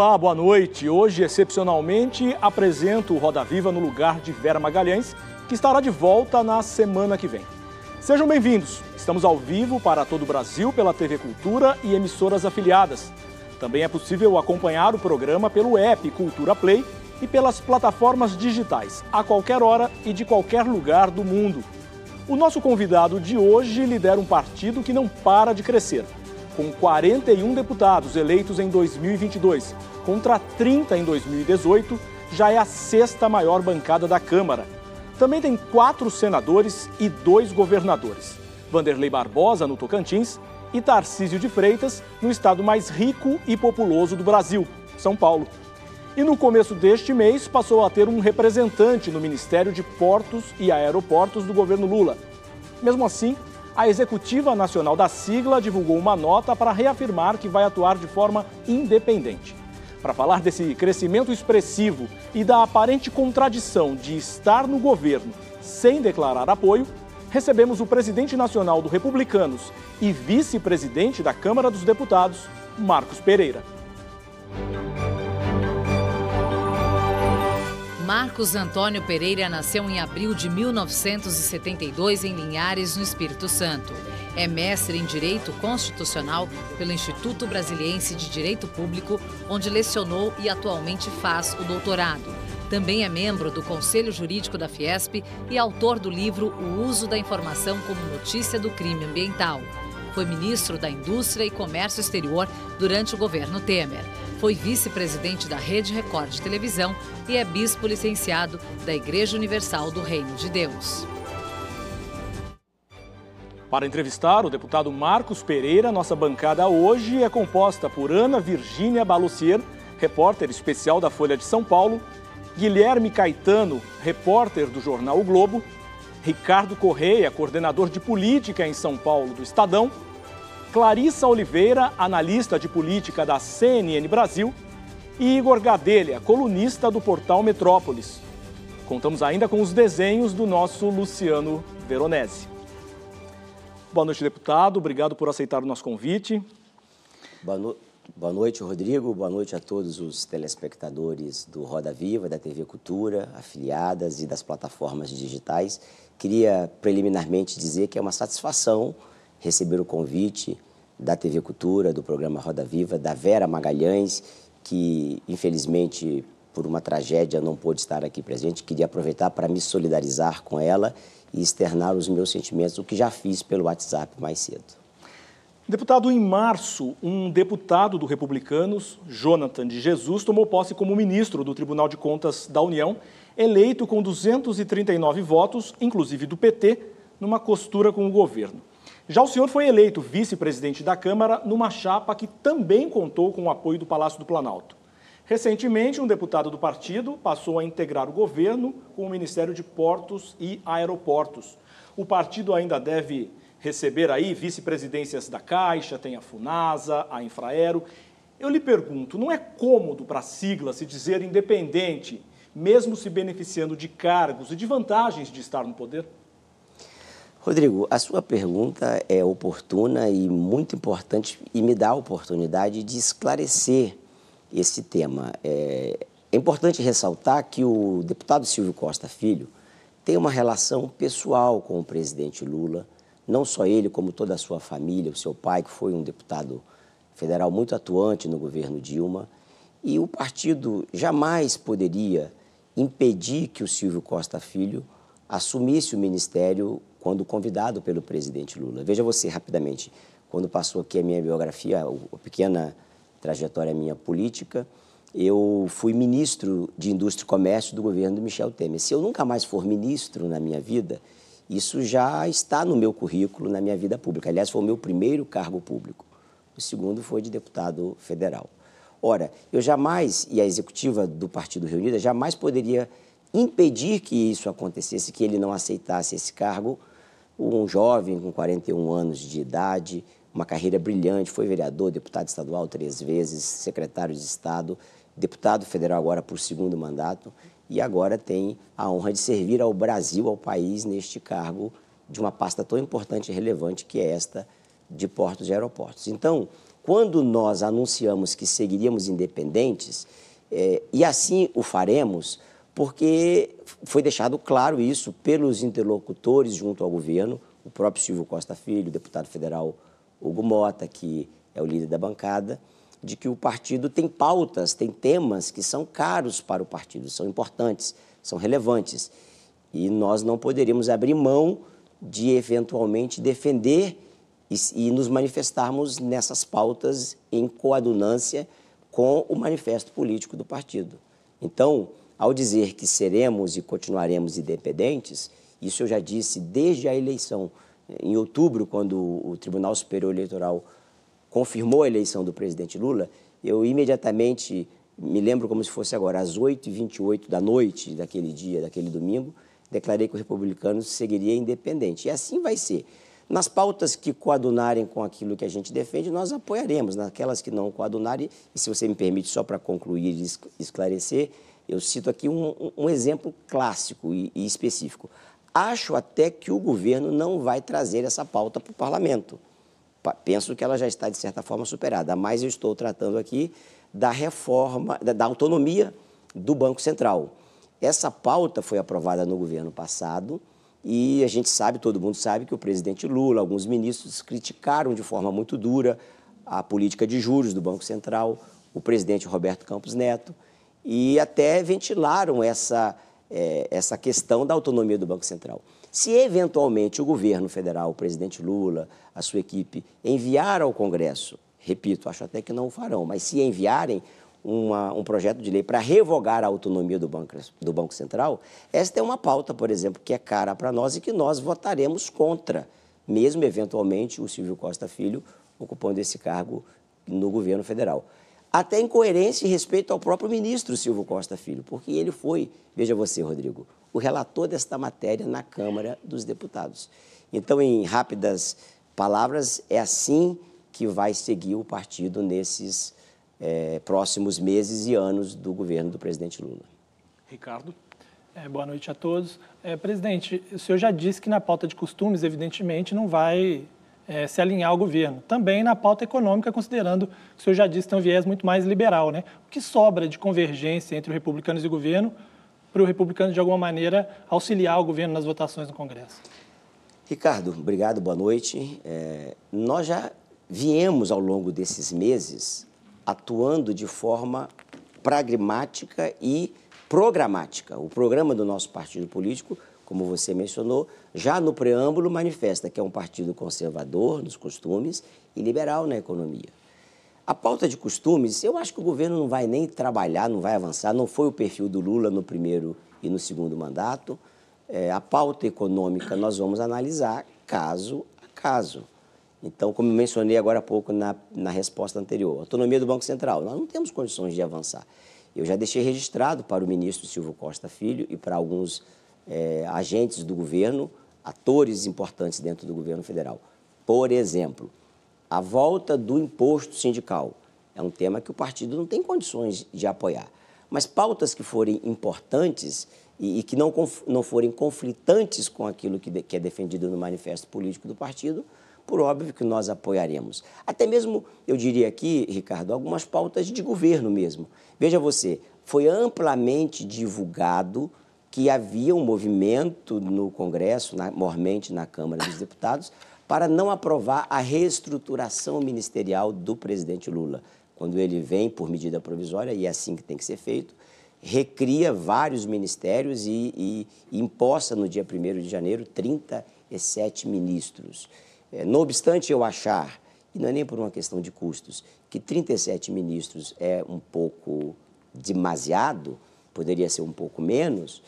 Olá, boa noite. Hoje, excepcionalmente, apresento o Roda Viva no lugar de Vera Magalhães, que estará de volta na semana que vem. Sejam bem-vindos. Estamos ao vivo para todo o Brasil pela TV Cultura e emissoras afiliadas. Também é possível acompanhar o programa pelo app Cultura Play e pelas plataformas digitais, a qualquer hora e de qualquer lugar do mundo. O nosso convidado de hoje lidera um partido que não para de crescer com 41 deputados eleitos em 2022, contra 30 em 2018, já é a sexta maior bancada da Câmara. Também tem quatro senadores e dois governadores: Vanderlei Barbosa, no Tocantins, e Tarcísio de Freitas, no estado mais rico e populoso do Brasil, São Paulo. E no começo deste mês passou a ter um representante no Ministério de Portos e Aeroportos do governo Lula. Mesmo assim, a Executiva Nacional da sigla divulgou uma nota para reafirmar que vai atuar de forma independente. Para falar desse crescimento expressivo e da aparente contradição de estar no governo sem declarar apoio, recebemos o presidente nacional do Republicanos e vice-presidente da Câmara dos Deputados, Marcos Pereira. Marcos Antônio Pereira nasceu em abril de 1972 em Linhares, no Espírito Santo. É mestre em Direito Constitucional pelo Instituto Brasiliense de Direito Público, onde lecionou e atualmente faz o doutorado. Também é membro do Conselho Jurídico da Fiesp e autor do livro O Uso da Informação como Notícia do Crime Ambiental. Foi ministro da Indústria e Comércio Exterior durante o governo Temer. Foi vice-presidente da Rede Record de Televisão e é bispo licenciado da Igreja Universal do Reino de Deus. Para entrevistar o deputado Marcos Pereira, nossa bancada hoje é composta por Ana Virgínia Balucier, repórter especial da Folha de São Paulo, Guilherme Caetano, repórter do jornal o Globo, Ricardo Correia, coordenador de política em São Paulo do Estadão, Clarissa Oliveira, analista de política da CNN Brasil, e Igor Gadelha, colunista do portal Metrópolis. Contamos ainda com os desenhos do nosso Luciano Veronese. Boa noite, deputado. Obrigado por aceitar o nosso convite. Boa, no... Boa noite, Rodrigo. Boa noite a todos os telespectadores do Roda Viva, da TV Cultura, afiliadas e das plataformas digitais. Queria preliminarmente dizer que é uma satisfação receber o convite da TV Cultura, do programa Roda Viva, da Vera Magalhães, que infelizmente por uma tragédia não pôde estar aqui presente. Queria aproveitar para me solidarizar com ela e externar os meus sentimentos, o que já fiz pelo WhatsApp mais cedo. Deputado, em março, um deputado do Republicanos, Jonathan de Jesus, tomou posse como ministro do Tribunal de Contas da União, eleito com 239 votos, inclusive do PT, numa costura com o governo. Já o senhor foi eleito vice-presidente da Câmara numa chapa que também contou com o apoio do Palácio do Planalto. Recentemente, um deputado do partido passou a integrar o governo com o Ministério de Portos e Aeroportos. O partido ainda deve receber aí vice-presidências da Caixa, tem a Funasa, a Infraero. Eu lhe pergunto, não é cômodo para a sigla se dizer independente, mesmo se beneficiando de cargos e de vantagens de estar no poder? Rodrigo, a sua pergunta é oportuna e muito importante e me dá a oportunidade de esclarecer esse tema. É, é importante ressaltar que o deputado Silvio Costa Filho tem uma relação pessoal com o presidente Lula, não só ele, como toda a sua família, o seu pai, que foi um deputado federal muito atuante no governo Dilma, e o partido jamais poderia impedir que o Silvio Costa Filho assumisse o ministério quando convidado pelo presidente Lula. Veja você rapidamente, quando passou aqui a minha biografia, a pequena trajetória minha política, eu fui ministro de Indústria e Comércio do governo do Michel Temer. Se eu nunca mais for ministro na minha vida, isso já está no meu currículo, na minha vida pública. Aliás, foi o meu primeiro cargo público. o segundo foi de deputado federal. Ora, eu jamais, e a executiva do Partido Reunida, jamais poderia impedir que isso acontecesse, que ele não aceitasse esse cargo. Um jovem com 41 anos de idade, uma carreira brilhante, foi vereador, deputado estadual três vezes, secretário de Estado, deputado federal agora por segundo mandato e agora tem a honra de servir ao Brasil, ao país, neste cargo de uma pasta tão importante e relevante que é esta de portos e aeroportos. Então, quando nós anunciamos que seguiríamos independentes, é, e assim o faremos, porque foi deixado claro isso pelos interlocutores junto ao governo, o próprio Silvio Costa Filho, o deputado federal Hugo Mota, que é o líder da bancada, de que o partido tem pautas, tem temas que são caros para o partido, são importantes, são relevantes. E nós não poderíamos abrir mão de eventualmente defender e, e nos manifestarmos nessas pautas em coadunância com o manifesto político do partido. Então, ao dizer que seremos e continuaremos independentes, isso eu já disse desde a eleição, em outubro, quando o Tribunal Superior Eleitoral confirmou a eleição do presidente Lula, eu imediatamente, me lembro como se fosse agora, às 8h28 da noite daquele dia, daquele domingo, declarei que o republicano seguiria independente. E assim vai ser. Nas pautas que coadunarem com aquilo que a gente defende, nós apoiaremos. Naquelas que não coadunarem, e se você me permite, só para concluir e esclarecer, eu cito aqui um, um exemplo clássico e, e específico. Acho até que o governo não vai trazer essa pauta para o parlamento. Penso que ela já está, de certa forma, superada, mas eu estou tratando aqui da reforma, da, da autonomia do Banco Central. Essa pauta foi aprovada no governo passado e a gente sabe, todo mundo sabe, que o presidente Lula, alguns ministros criticaram de forma muito dura a política de juros do Banco Central, o presidente Roberto Campos Neto, e até ventilaram essa, é, essa questão da autonomia do Banco Central. Se eventualmente o governo federal, o presidente Lula, a sua equipe, enviar ao Congresso, repito, acho até que não o farão, mas se enviarem uma, um projeto de lei para revogar a autonomia do banco, do banco Central, esta é uma pauta, por exemplo, que é cara para nós e que nós votaremos contra, mesmo eventualmente o Silvio Costa Filho ocupando esse cargo no governo federal. Até em coerência e respeito ao próprio ministro Silvio Costa Filho, porque ele foi, veja você, Rodrigo, o relator desta matéria na Câmara dos Deputados. Então, em rápidas palavras, é assim que vai seguir o partido nesses é, próximos meses e anos do governo do presidente Lula. Ricardo. É, boa noite a todos. É, presidente, o senhor já disse que na pauta de costumes, evidentemente, não vai é, se alinhar ao governo. Também na pauta econômica, considerando que o senhor já disse tem um viés muito mais liberal. Né? O que sobra de convergência entre os republicanos e o governo para o republicano, de alguma maneira, auxiliar o governo nas votações no Congresso? Ricardo, obrigado, boa noite. É, nós já viemos, ao longo desses meses, atuando de forma pragmática e programática. O programa do nosso partido político, como você mencionou, já no preâmbulo manifesta que é um partido conservador nos costumes e liberal na economia. A pauta de costumes, eu acho que o governo não vai nem trabalhar, não vai avançar, não foi o perfil do Lula no primeiro e no segundo mandato. É, a pauta econômica nós vamos analisar caso a caso. Então, como eu mencionei agora há pouco na, na resposta anterior, autonomia do Banco Central, nós não temos condições de avançar. Eu já deixei registrado para o ministro Silvio Costa Filho e para alguns é, agentes do governo, atores importantes dentro do governo federal. Por exemplo, a volta do imposto sindical é um tema que o partido não tem condições de apoiar. Mas pautas que forem importantes e, e que não, não forem conflitantes com aquilo que, de, que é defendido no manifesto político do partido, por óbvio que nós apoiaremos. Até mesmo, eu diria aqui, Ricardo, algumas pautas de governo mesmo. Veja você, foi amplamente divulgado que havia um movimento no Congresso, na, mormente na Câmara dos Deputados, para não aprovar a reestruturação ministerial do presidente Lula. Quando ele vem por medida provisória, e é assim que tem que ser feito, recria vários ministérios e, e, e imposta no dia 1 de janeiro 37 ministros. É, não obstante eu achar, e não é nem por uma questão de custos, que 37 ministros é um pouco demasiado, poderia ser um pouco menos,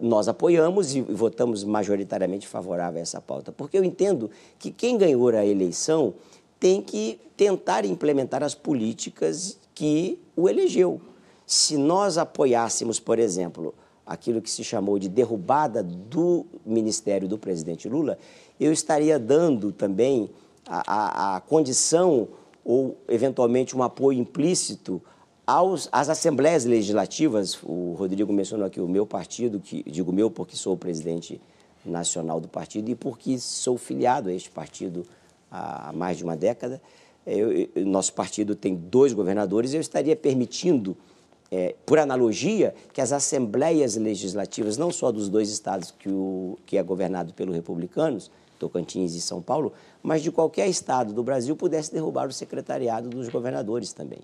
nós apoiamos e votamos majoritariamente favorável a essa pauta, porque eu entendo que quem ganhou a eleição tem que tentar implementar as políticas que o elegeu. Se nós apoiássemos, por exemplo, aquilo que se chamou de derrubada do ministério do presidente Lula, eu estaria dando também a, a, a condição ou, eventualmente, um apoio implícito aos, às assembleias legislativas. O Rodrigo mencionou aqui o meu partido, que digo meu porque sou o presidente nacional do partido e porque sou filiado a este partido há mais de uma década. Eu, eu, nosso partido tem dois governadores, eu estaria permitindo, é, por analogia, que as assembleias legislativas, não só dos dois estados que, o, que é governado pelos republicanos, Tocantins e São Paulo, mas de qualquer estado do Brasil pudesse derrubar o secretariado dos governadores também.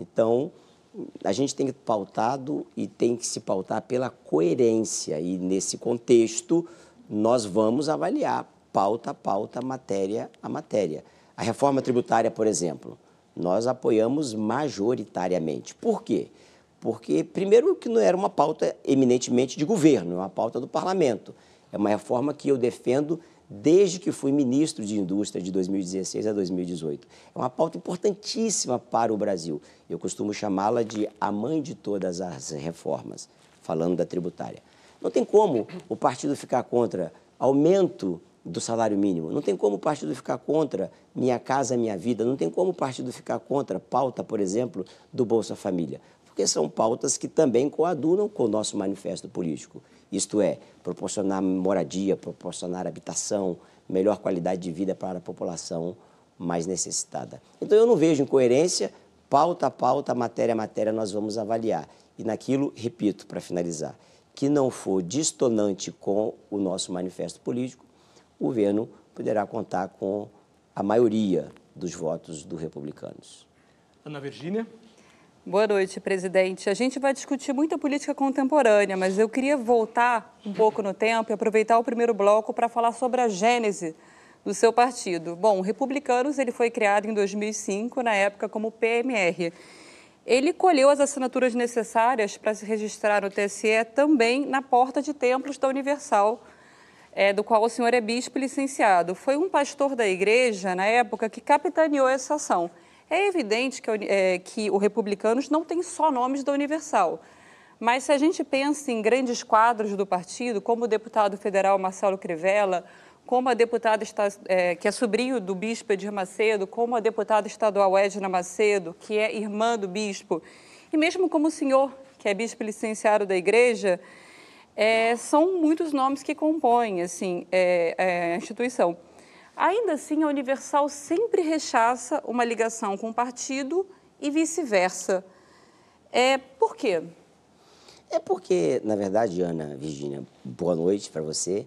Então, a gente tem que pautado e tem que se pautar pela coerência e nesse contexto nós vamos avaliar pauta a pauta, matéria a matéria. A reforma tributária, por exemplo, nós apoiamos majoritariamente. Por quê? Porque, primeiro, que não era uma pauta eminentemente de governo, é uma pauta do parlamento. É uma reforma que eu defendo desde que fui ministro de Indústria de 2016 a 2018. É uma pauta importantíssima para o Brasil. Eu costumo chamá-la de a mãe de todas as reformas, falando da tributária. Não tem como o partido ficar contra aumento do salário mínimo, não tem como o partido ficar contra Minha Casa Minha Vida, não tem como o partido ficar contra pauta, por exemplo, do Bolsa Família, porque são pautas que também coadunam com o nosso manifesto político. Isto é, proporcionar moradia, proporcionar habitação, melhor qualidade de vida para a população mais necessitada. Então eu não vejo incoerência, pauta a pauta, matéria a matéria, nós vamos avaliar. E naquilo, repito, para finalizar, que não for distonante com o nosso manifesto político, o governo poderá contar com a maioria dos votos dos republicanos. Ana Virgínia. Boa noite, presidente. A gente vai discutir muita política contemporânea, mas eu queria voltar um pouco no tempo e aproveitar o primeiro bloco para falar sobre a gênese do seu partido. Bom, Republicanos ele foi criado em 2005, na época como PMR. Ele colheu as assinaturas necessárias para se registrar no TSE também na porta de templos da Universal, é, do qual o senhor é bispo licenciado. Foi um pastor da igreja, na época, que capitaneou essa ação. É evidente que, é, que o Republicanos não tem só nomes da Universal. Mas se a gente pensa em grandes quadros do partido, como o deputado federal Marcelo Crivella, como a deputada é, que é sobrinho do bispo Edir Macedo, como a deputada estadual Edna Macedo, que é irmã do bispo, e mesmo como o senhor, que é bispo licenciado da igreja, é, são muitos nomes que compõem assim, é, é a instituição. Ainda assim, a Universal sempre rechaça uma ligação com o partido e vice-versa. É, por quê? É porque, na verdade, Ana Virginia, boa noite para você.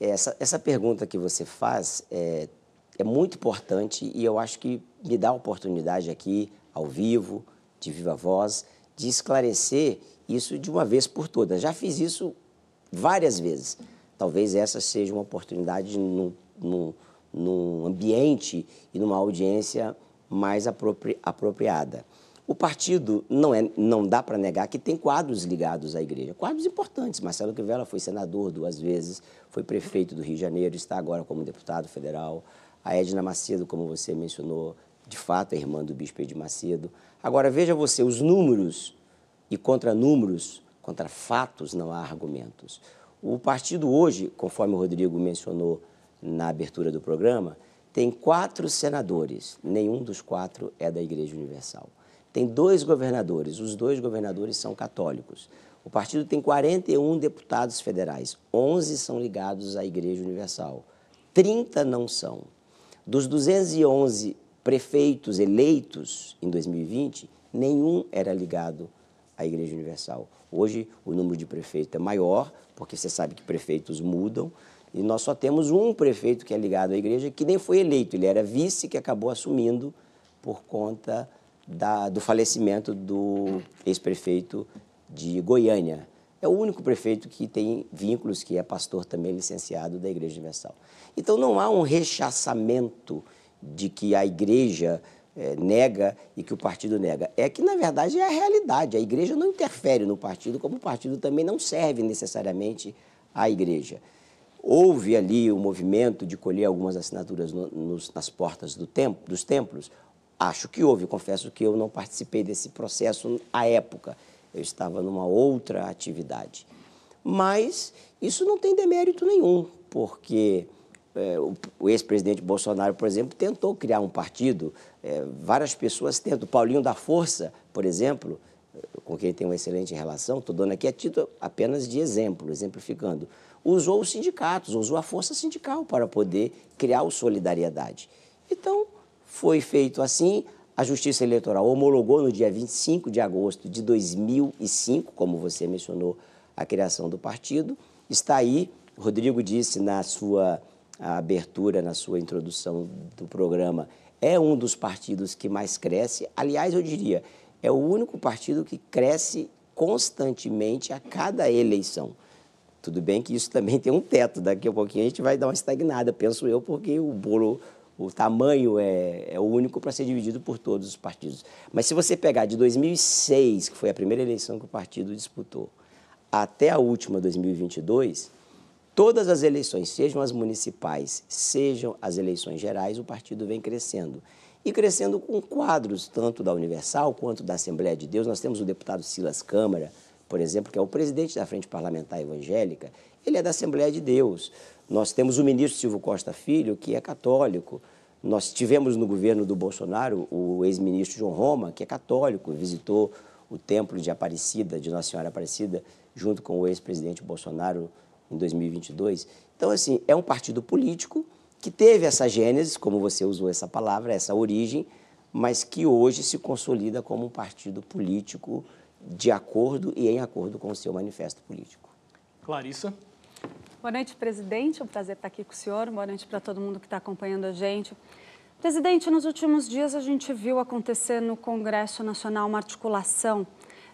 Essa, essa pergunta que você faz é, é muito importante e eu acho que me dá a oportunidade aqui, ao vivo, de viva voz, de esclarecer isso de uma vez por todas. Já fiz isso várias vezes. Talvez essa seja uma oportunidade num, num, num ambiente e numa audiência mais apropri apropriada. O partido não, é, não dá para negar que tem quadros ligados à igreja, quadros importantes. Marcelo Crivella foi senador duas vezes, foi prefeito do Rio de Janeiro, está agora como deputado federal. A Edna Macedo, como você mencionou, de fato é irmã do bispo Edir Macedo. Agora, veja você, os números e contra números, contra fatos, não há argumentos. O partido hoje, conforme o Rodrigo mencionou, na abertura do programa, tem quatro senadores, nenhum dos quatro é da Igreja Universal. Tem dois governadores, os dois governadores são católicos. O partido tem 41 deputados federais, 11 são ligados à Igreja Universal, 30 não são. Dos 211 prefeitos eleitos em 2020, nenhum era ligado à Igreja Universal. Hoje o número de prefeitos é maior, porque você sabe que prefeitos mudam, e nós só temos um prefeito que é ligado à igreja, que nem foi eleito, ele era vice que acabou assumindo por conta da, do falecimento do ex-prefeito de Goiânia. É o único prefeito que tem vínculos, que é pastor também licenciado da Igreja Universal. Então não há um rechaçamento de que a igreja é, nega e que o partido nega. É que, na verdade, é a realidade. A igreja não interfere no partido, como o partido também não serve necessariamente à igreja. Houve ali o movimento de colher algumas assinaturas no, nos, nas portas do dos templos? Acho que houve, confesso que eu não participei desse processo à época, eu estava numa outra atividade. Mas isso não tem demérito nenhum, porque é, o, o ex-presidente Bolsonaro, por exemplo, tentou criar um partido, é, várias pessoas tentam. Paulinho da Força, por exemplo, com quem tem uma excelente relação, estou dando aqui a título apenas de exemplo, exemplificando, usou os sindicatos, usou a força sindical para poder criar o Solidariedade. Então, foi feito assim, a Justiça Eleitoral homologou no dia 25 de agosto de 2005, como você mencionou, a criação do partido. Está aí, Rodrigo disse na sua abertura, na sua introdução do programa, é um dos partidos que mais cresce. Aliás, eu diria, é o único partido que cresce constantemente a cada eleição. Tudo bem que isso também tem um teto, daqui a pouquinho a gente vai dar uma estagnada, penso eu, porque o bolo, o tamanho é, é o único para ser dividido por todos os partidos. Mas se você pegar de 2006, que foi a primeira eleição que o partido disputou, até a última, 2022, todas as eleições, sejam as municipais, sejam as eleições gerais, o partido vem crescendo e crescendo com quadros tanto da Universal quanto da Assembleia de Deus. Nós temos o deputado Silas Câmara, por exemplo, que é o presidente da Frente Parlamentar Evangélica, ele é da Assembleia de Deus. Nós temos o ministro Silvio Costa Filho, que é católico. Nós tivemos no governo do Bolsonaro o ex-ministro João Roma, que é católico, visitou o templo de Aparecida, de Nossa Senhora Aparecida, junto com o ex-presidente Bolsonaro em 2022. Então, assim, é um partido político que teve essa gênese, como você usou essa palavra, essa origem, mas que hoje se consolida como um partido político de acordo e em acordo com o seu manifesto político. Clarissa. Boa noite, presidente. É um prazer estar aqui com o senhor. Boa noite para todo mundo que está acompanhando a gente. Presidente, nos últimos dias a gente viu acontecer no Congresso Nacional uma articulação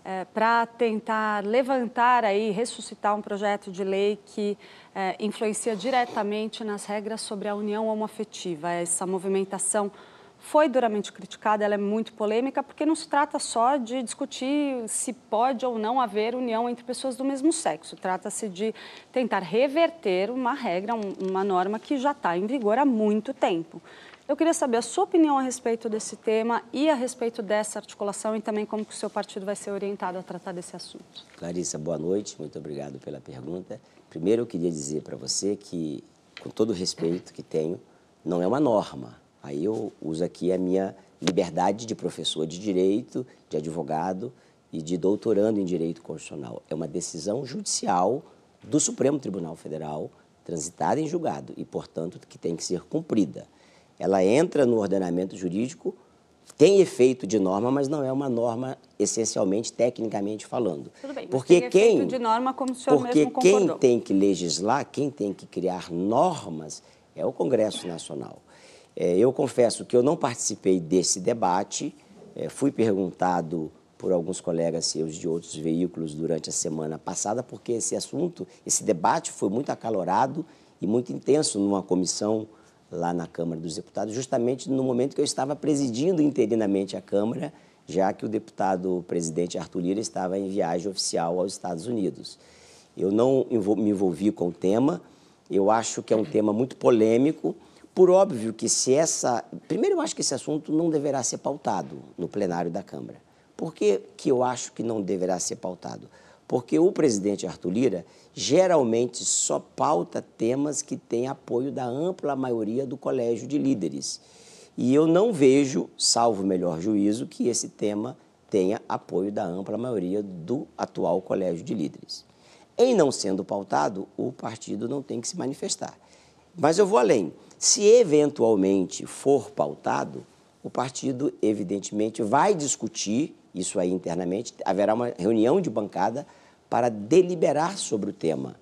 é, para tentar levantar aí, ressuscitar um projeto de lei que é, influencia diretamente nas regras sobre a união homoafetiva. Essa movimentação foi duramente criticada, ela é muito polêmica, porque não se trata só de discutir se pode ou não haver união entre pessoas do mesmo sexo. Trata-se de tentar reverter uma regra, uma norma que já está em vigor há muito tempo. Eu queria saber a sua opinião a respeito desse tema e a respeito dessa articulação e também como o seu partido vai ser orientado a tratar desse assunto. Clarissa, boa noite, muito obrigado pela pergunta. Primeiro, eu queria dizer para você que, com todo o respeito que tenho, não é uma norma. Aí eu uso aqui a minha liberdade de professor de direito, de advogado e de doutorando em direito constitucional. É uma decisão judicial do Supremo Tribunal Federal, transitada em julgado e, portanto, que tem que ser cumprida ela entra no ordenamento jurídico, tem efeito de norma, mas não é uma norma essencialmente tecnicamente falando. Tudo bem, porque tem quem efeito de norma como o senhor porque quem tem que legislar, quem tem que criar normas é o Congresso Nacional. É, eu confesso que eu não participei desse debate, é, fui perguntado por alguns colegas seus de outros veículos durante a semana passada, porque esse assunto, esse debate foi muito acalorado e muito intenso numa comissão lá na Câmara dos Deputados, justamente no momento que eu estava presidindo interinamente a Câmara, já que o deputado presidente Arthur Lira estava em viagem oficial aos Estados Unidos. Eu não me envolvi com o tema, eu acho que é um tema muito polêmico, por óbvio que se essa... Primeiro, eu acho que esse assunto não deverá ser pautado no plenário da Câmara. Por que, que eu acho que não deverá ser pautado? Porque o presidente Arthur Lira geralmente só pauta temas que têm apoio da ampla maioria do colégio de líderes. E eu não vejo, salvo melhor juízo, que esse tema tenha apoio da ampla maioria do atual colégio de líderes. Em não sendo pautado, o partido não tem que se manifestar. Mas eu vou além. Se eventualmente for pautado, o partido, evidentemente, vai discutir isso aí internamente, haverá uma reunião de bancada para deliberar sobre o tema.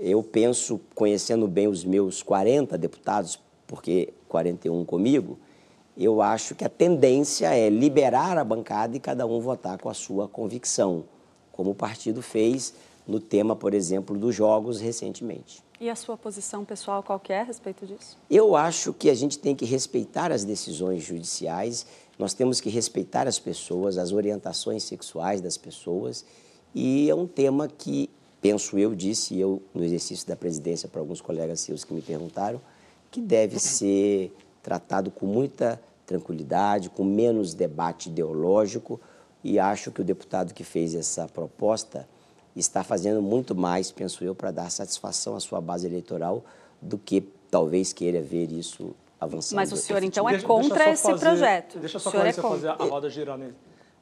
Eu penso, conhecendo bem os meus 40 deputados, porque 41 comigo, eu acho que a tendência é liberar a bancada e cada um votar com a sua convicção, como o partido fez no tema, por exemplo, dos jogos recentemente. E a sua posição pessoal qual é a respeito disso? Eu acho que a gente tem que respeitar as decisões judiciais, nós temos que respeitar as pessoas, as orientações sexuais das pessoas e é um tema que penso eu, disse eu no exercício da presidência para alguns colegas seus que me perguntaram, que deve ser tratado com muita tranquilidade, com menos debate ideológico, e acho que o deputado que fez essa proposta está fazendo muito mais, penso eu, para dar satisfação à sua base eleitoral do que talvez queira ver isso avançando. Mas o senhor, então, é deixa, contra deixa esse fazer, projeto? Deixa só Clarissa é fazer a roda girar nele.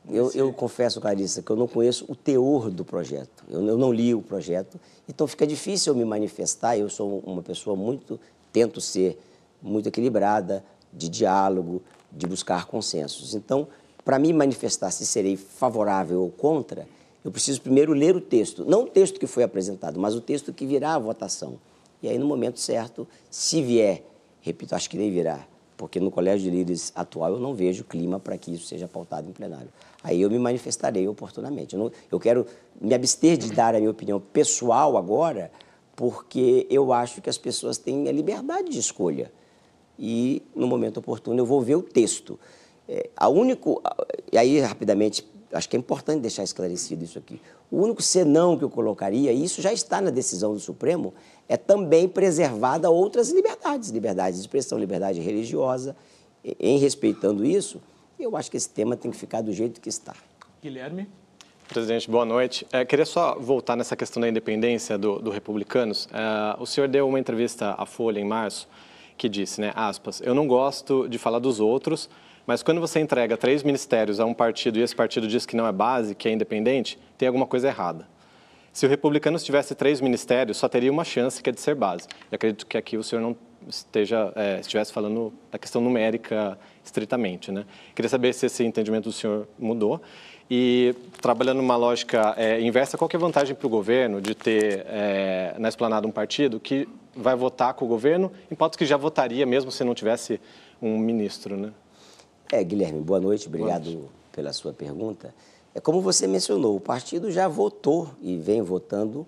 Eu, eu, confesso, Clarissa, que eu não conheço o teor do projeto. Eu, eu, não li o projeto, então fica difícil eu me manifestar. Eu sou uma pessoa muito, tento ser muito equilibrada, de diálogo, de buscar consensos. Então, para me manifestar se serei favorável ou contra, eu preciso primeiro ler o texto. Não o texto que foi apresentado, mas o texto que virá à votação. E aí, no momento certo, se vier, repito, acho que nem virá, porque no Colégio de Líderes atual eu não vejo clima para que isso seja pautado em plenário. Aí eu me manifestarei oportunamente. Eu, não, eu quero me abster de dar a minha opinião pessoal agora, porque eu acho que as pessoas têm a liberdade de escolha. E, no momento oportuno, eu vou ver o texto. É, a único, e aí, rapidamente, acho que é importante deixar esclarecido isso aqui. O único senão que eu colocaria, e isso já está na decisão do Supremo, é também preservada outras liberdades, liberdade de expressão, liberdade religiosa. Em respeitando isso, eu acho que esse tema tem que ficar do jeito que está. Guilherme? Presidente, boa noite. É, queria só voltar nessa questão da independência do, do Republicanos. É, o senhor deu uma entrevista à Folha em março que disse, né, aspas, eu não gosto de falar dos outros, mas quando você entrega três ministérios a um partido e esse partido diz que não é base, que é independente, tem alguma coisa errada. Se o republicano tivesse três ministérios, só teria uma chance, que é de ser base. Eu acredito que aqui o senhor não esteja, é, estivesse falando da questão numérica estritamente. Né? Queria saber se esse entendimento do senhor mudou. E trabalhando numa lógica é, inversa, qual é a vantagem para o governo de ter é, na esplanada um partido que vai votar com o governo em pautas que já votaria mesmo se não tivesse um ministro, né? É, Guilherme, boa noite, obrigado boa noite. pela sua pergunta. É como você mencionou, o partido já votou e vem votando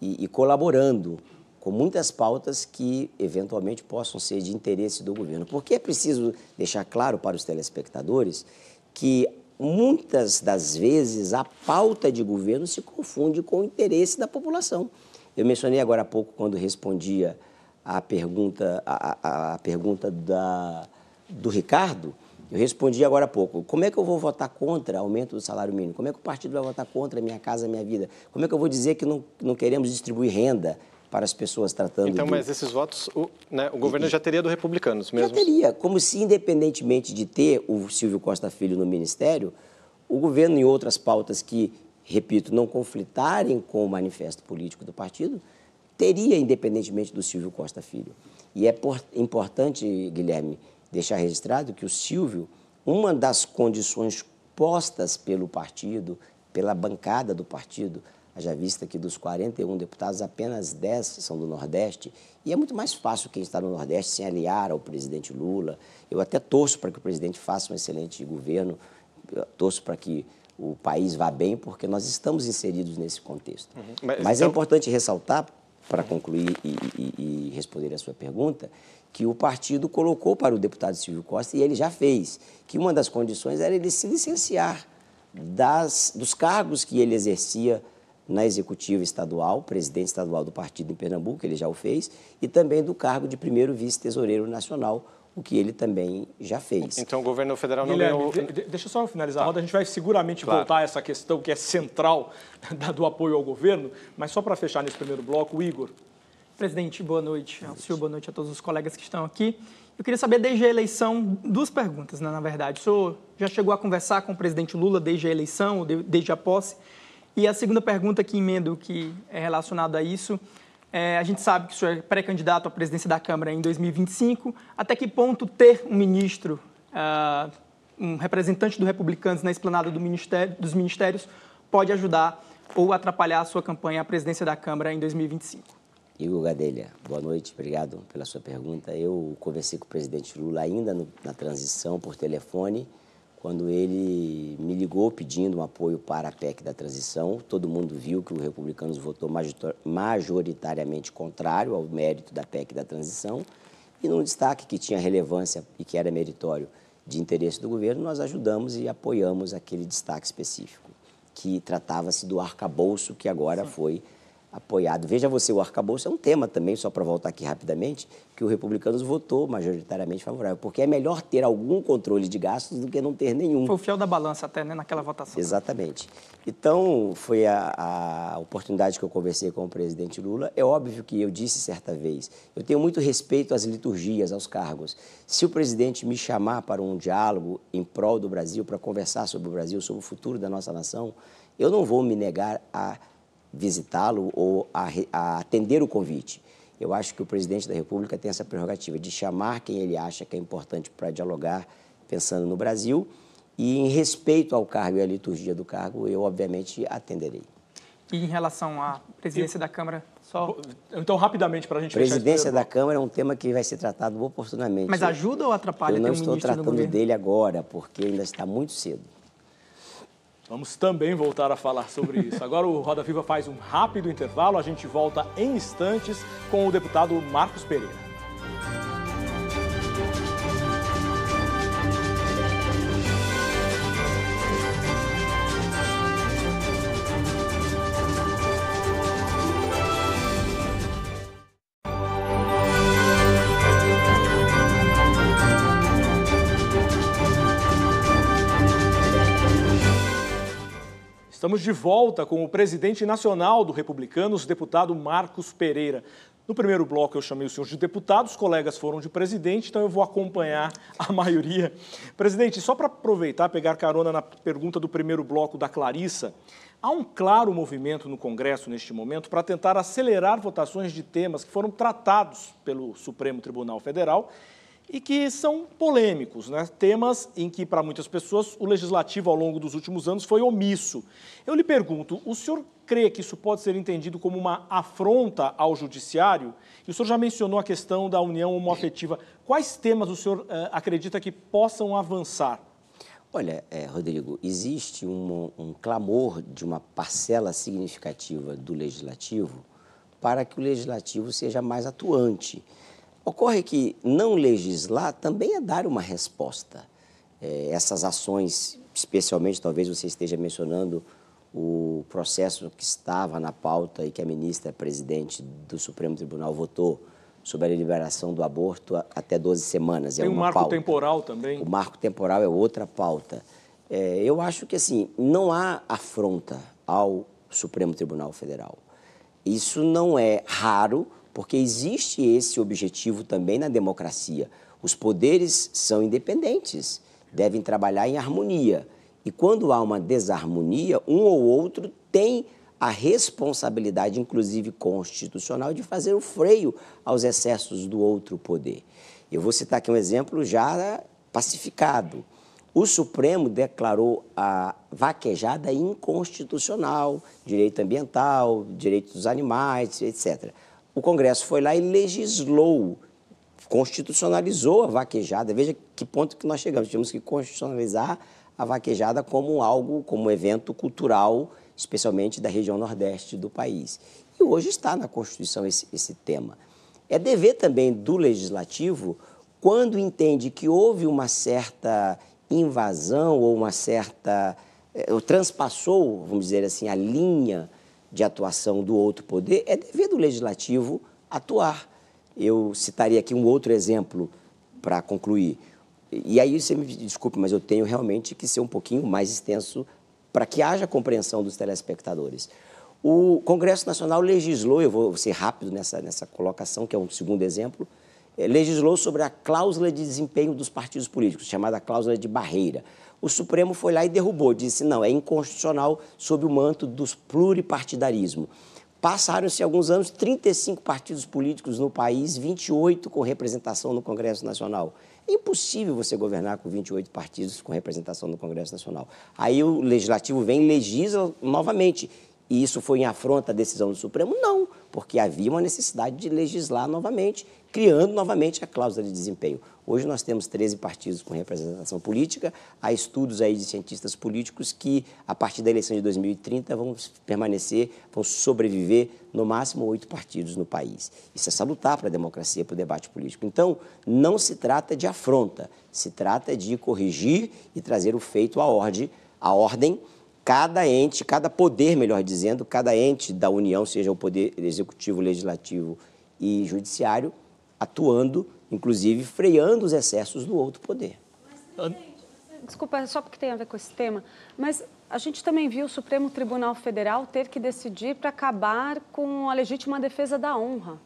e, e colaborando com muitas pautas que eventualmente possam ser de interesse do governo. Porque é preciso deixar claro para os telespectadores que muitas das vezes a pauta de governo se confunde com o interesse da população. Eu mencionei agora há pouco, quando respondia a pergunta, a, a, a pergunta da, do Ricardo, eu respondi agora há pouco. Como é que eu vou votar contra aumento do salário mínimo? Como é que o partido vai votar contra Minha Casa Minha Vida? Como é que eu vou dizer que não, não queremos distribuir renda para as pessoas tratando Então, do... mas esses votos, o, né, o governo e, já teria do Republicanos mesmo? Já teria. Como se, independentemente de ter o Silvio Costa Filho no Ministério, o governo, em outras pautas que, repito, não conflitarem com o manifesto político do partido, teria, independentemente do Silvio Costa Filho. E é por, importante, Guilherme, deixar registrado que o Silvio, uma das condições postas pelo partido, pela bancada do partido, haja vista que dos 41 deputados, apenas 10 são do Nordeste, e é muito mais fácil quem está no Nordeste se aliar ao presidente Lula. Eu até torço para que o presidente faça um excelente governo, Eu torço para que o país vá bem, porque nós estamos inseridos nesse contexto. Uhum. Mas, Mas é então... é importante ressaltar, para concluir e, e, e responder a sua pergunta, que o partido colocou para o deputado Silvio Costa, e ele já fez, que uma das condições era ele se licenciar das, dos cargos que ele exercia na executiva estadual, presidente estadual do partido em Pernambuco, ele já o fez, e também do cargo de primeiro vice-tesoureiro nacional, o que ele também já fez. Então o governo federal não Guilherme, ganhou... De, deixa eu só finalizar tá. a roda, a gente vai seguramente claro. voltar a essa questão que é central do apoio ao governo, mas só para fechar nesse primeiro bloco, o Igor, Presidente, boa noite ao senhor, boa noite a todos os colegas que estão aqui. Eu queria saber, desde a eleição, duas perguntas, né, na verdade. O senhor já chegou a conversar com o presidente Lula desde a eleição, desde a posse? E a segunda pergunta que emendo, que é relacionada a isso, é, a gente sabe que o senhor é pré-candidato à presidência da Câmara em 2025. Até que ponto ter um ministro, uh, um representante do Republicanos na esplanada do ministério, dos ministérios, pode ajudar ou atrapalhar a sua campanha à presidência da Câmara em 2025? Igor Gadelha, boa noite, obrigado pela sua pergunta. Eu conversei com o presidente Lula ainda no, na transição por telefone, quando ele me ligou pedindo um apoio para a PEC da transição. Todo mundo viu que o Republicanos votou majoritariamente contrário ao mérito da PEC da transição. E num destaque que tinha relevância e que era meritório de interesse do governo, nós ajudamos e apoiamos aquele destaque específico, que tratava-se do arcabouço que agora Sim. foi apoiado. Veja você, o arcabouço é um tema também, só para voltar aqui rapidamente, que o Republicanos votou majoritariamente favorável, porque é melhor ter algum controle de gastos do que não ter nenhum. Foi o fiel da balança até, né, naquela votação. Exatamente. Então, foi a, a oportunidade que eu conversei com o presidente Lula. É óbvio que eu disse certa vez, eu tenho muito respeito às liturgias, aos cargos. Se o presidente me chamar para um diálogo em prol do Brasil, para conversar sobre o Brasil, sobre o futuro da nossa nação, eu não vou me negar a visitá-lo ou a, a atender o convite. Eu acho que o presidente da República tem essa prerrogativa de chamar quem ele acha que é importante para dialogar, pensando no Brasil, e em respeito ao cargo e à liturgia do cargo, eu obviamente atenderei. E em relação à presidência e... da Câmara, só... Então, rapidamente, para a gente Presidência da Câmara é um tema que vai ser tratado oportunamente. Mas ajuda ou atrapalha Eu não um estou tratando dele agora, porque ainda está muito cedo. Vamos também voltar a falar sobre isso. Agora o Roda Viva faz um rápido intervalo, a gente volta em instantes com o deputado Marcos Pereira. Estamos de volta com o presidente nacional do Republicanos, deputado Marcos Pereira. No primeiro bloco eu chamei o senhor de deputado, os colegas foram de presidente, então eu vou acompanhar a maioria. Presidente, só para aproveitar, pegar carona na pergunta do primeiro bloco da Clarissa, há um claro movimento no Congresso neste momento para tentar acelerar votações de temas que foram tratados pelo Supremo Tribunal Federal e que são polêmicos, né? temas em que, para muitas pessoas, o legislativo, ao longo dos últimos anos, foi omisso. Eu lhe pergunto, o senhor crê que isso pode ser entendido como uma afronta ao judiciário? E o senhor já mencionou a questão da união homoafetiva. Quais temas o senhor uh, acredita que possam avançar? Olha, é, Rodrigo, existe um, um clamor de uma parcela significativa do legislativo para que o legislativo seja mais atuante Ocorre que não legislar também é dar uma resposta. É, essas ações, especialmente, talvez você esteja mencionando o processo que estava na pauta e que a ministra presidente do Supremo Tribunal votou sobre a liberação do aborto até 12 semanas. É Tem é um marco pauta. temporal também. O marco temporal é outra pauta. É, eu acho que assim não há afronta ao Supremo Tribunal Federal. Isso não é raro porque existe esse objetivo também na democracia. Os poderes são independentes, devem trabalhar em harmonia. E quando há uma desarmonia, um ou outro tem a responsabilidade, inclusive constitucional, de fazer o freio aos excessos do outro poder. Eu vou citar aqui um exemplo já pacificado. O Supremo declarou a vaquejada inconstitucional, direito ambiental, direitos dos animais, etc o Congresso foi lá e legislou, constitucionalizou a vaquejada. Veja que ponto que nós chegamos. Tínhamos que constitucionalizar a vaquejada como algo, como evento cultural, especialmente da região nordeste do país. E hoje está na Constituição esse, esse tema. É dever também do legislativo, quando entende que houve uma certa invasão ou uma certa. Eh, transpassou, vamos dizer assim, a linha de atuação do outro poder, é dever do legislativo atuar. Eu citaria aqui um outro exemplo para concluir. E aí você me desculpe, mas eu tenho realmente que ser um pouquinho mais extenso para que haja compreensão dos telespectadores. O Congresso Nacional legislou, eu vou ser rápido nessa, nessa colocação, que é um segundo exemplo, é, legislou sobre a cláusula de desempenho dos partidos políticos, chamada cláusula de barreira o Supremo foi lá e derrubou, disse não, é inconstitucional sob o manto dos pluripartidarismo. Passaram-se alguns anos, 35 partidos políticos no país, 28 com representação no Congresso Nacional. É impossível você governar com 28 partidos com representação no Congresso Nacional. Aí o Legislativo vem e legisla novamente. E isso foi em afronta à decisão do Supremo? Não, porque havia uma necessidade de legislar novamente, criando novamente a cláusula de desempenho. Hoje nós temos 13 partidos com representação política. Há estudos aí de cientistas políticos que, a partir da eleição de 2030, vão permanecer, vão sobreviver no máximo oito partidos no país. Isso é salutar para a democracia, para o debate político. Então, não se trata de afronta, se trata de corrigir e trazer o feito à ordem, à ordem cada ente, cada poder, melhor dizendo, cada ente da União, seja o poder executivo, legislativo e judiciário, atuando, inclusive freando os excessos do outro poder. Desculpa, só porque tem a ver com esse tema, mas a gente também viu o Supremo Tribunal Federal ter que decidir para acabar com a legítima defesa da honra.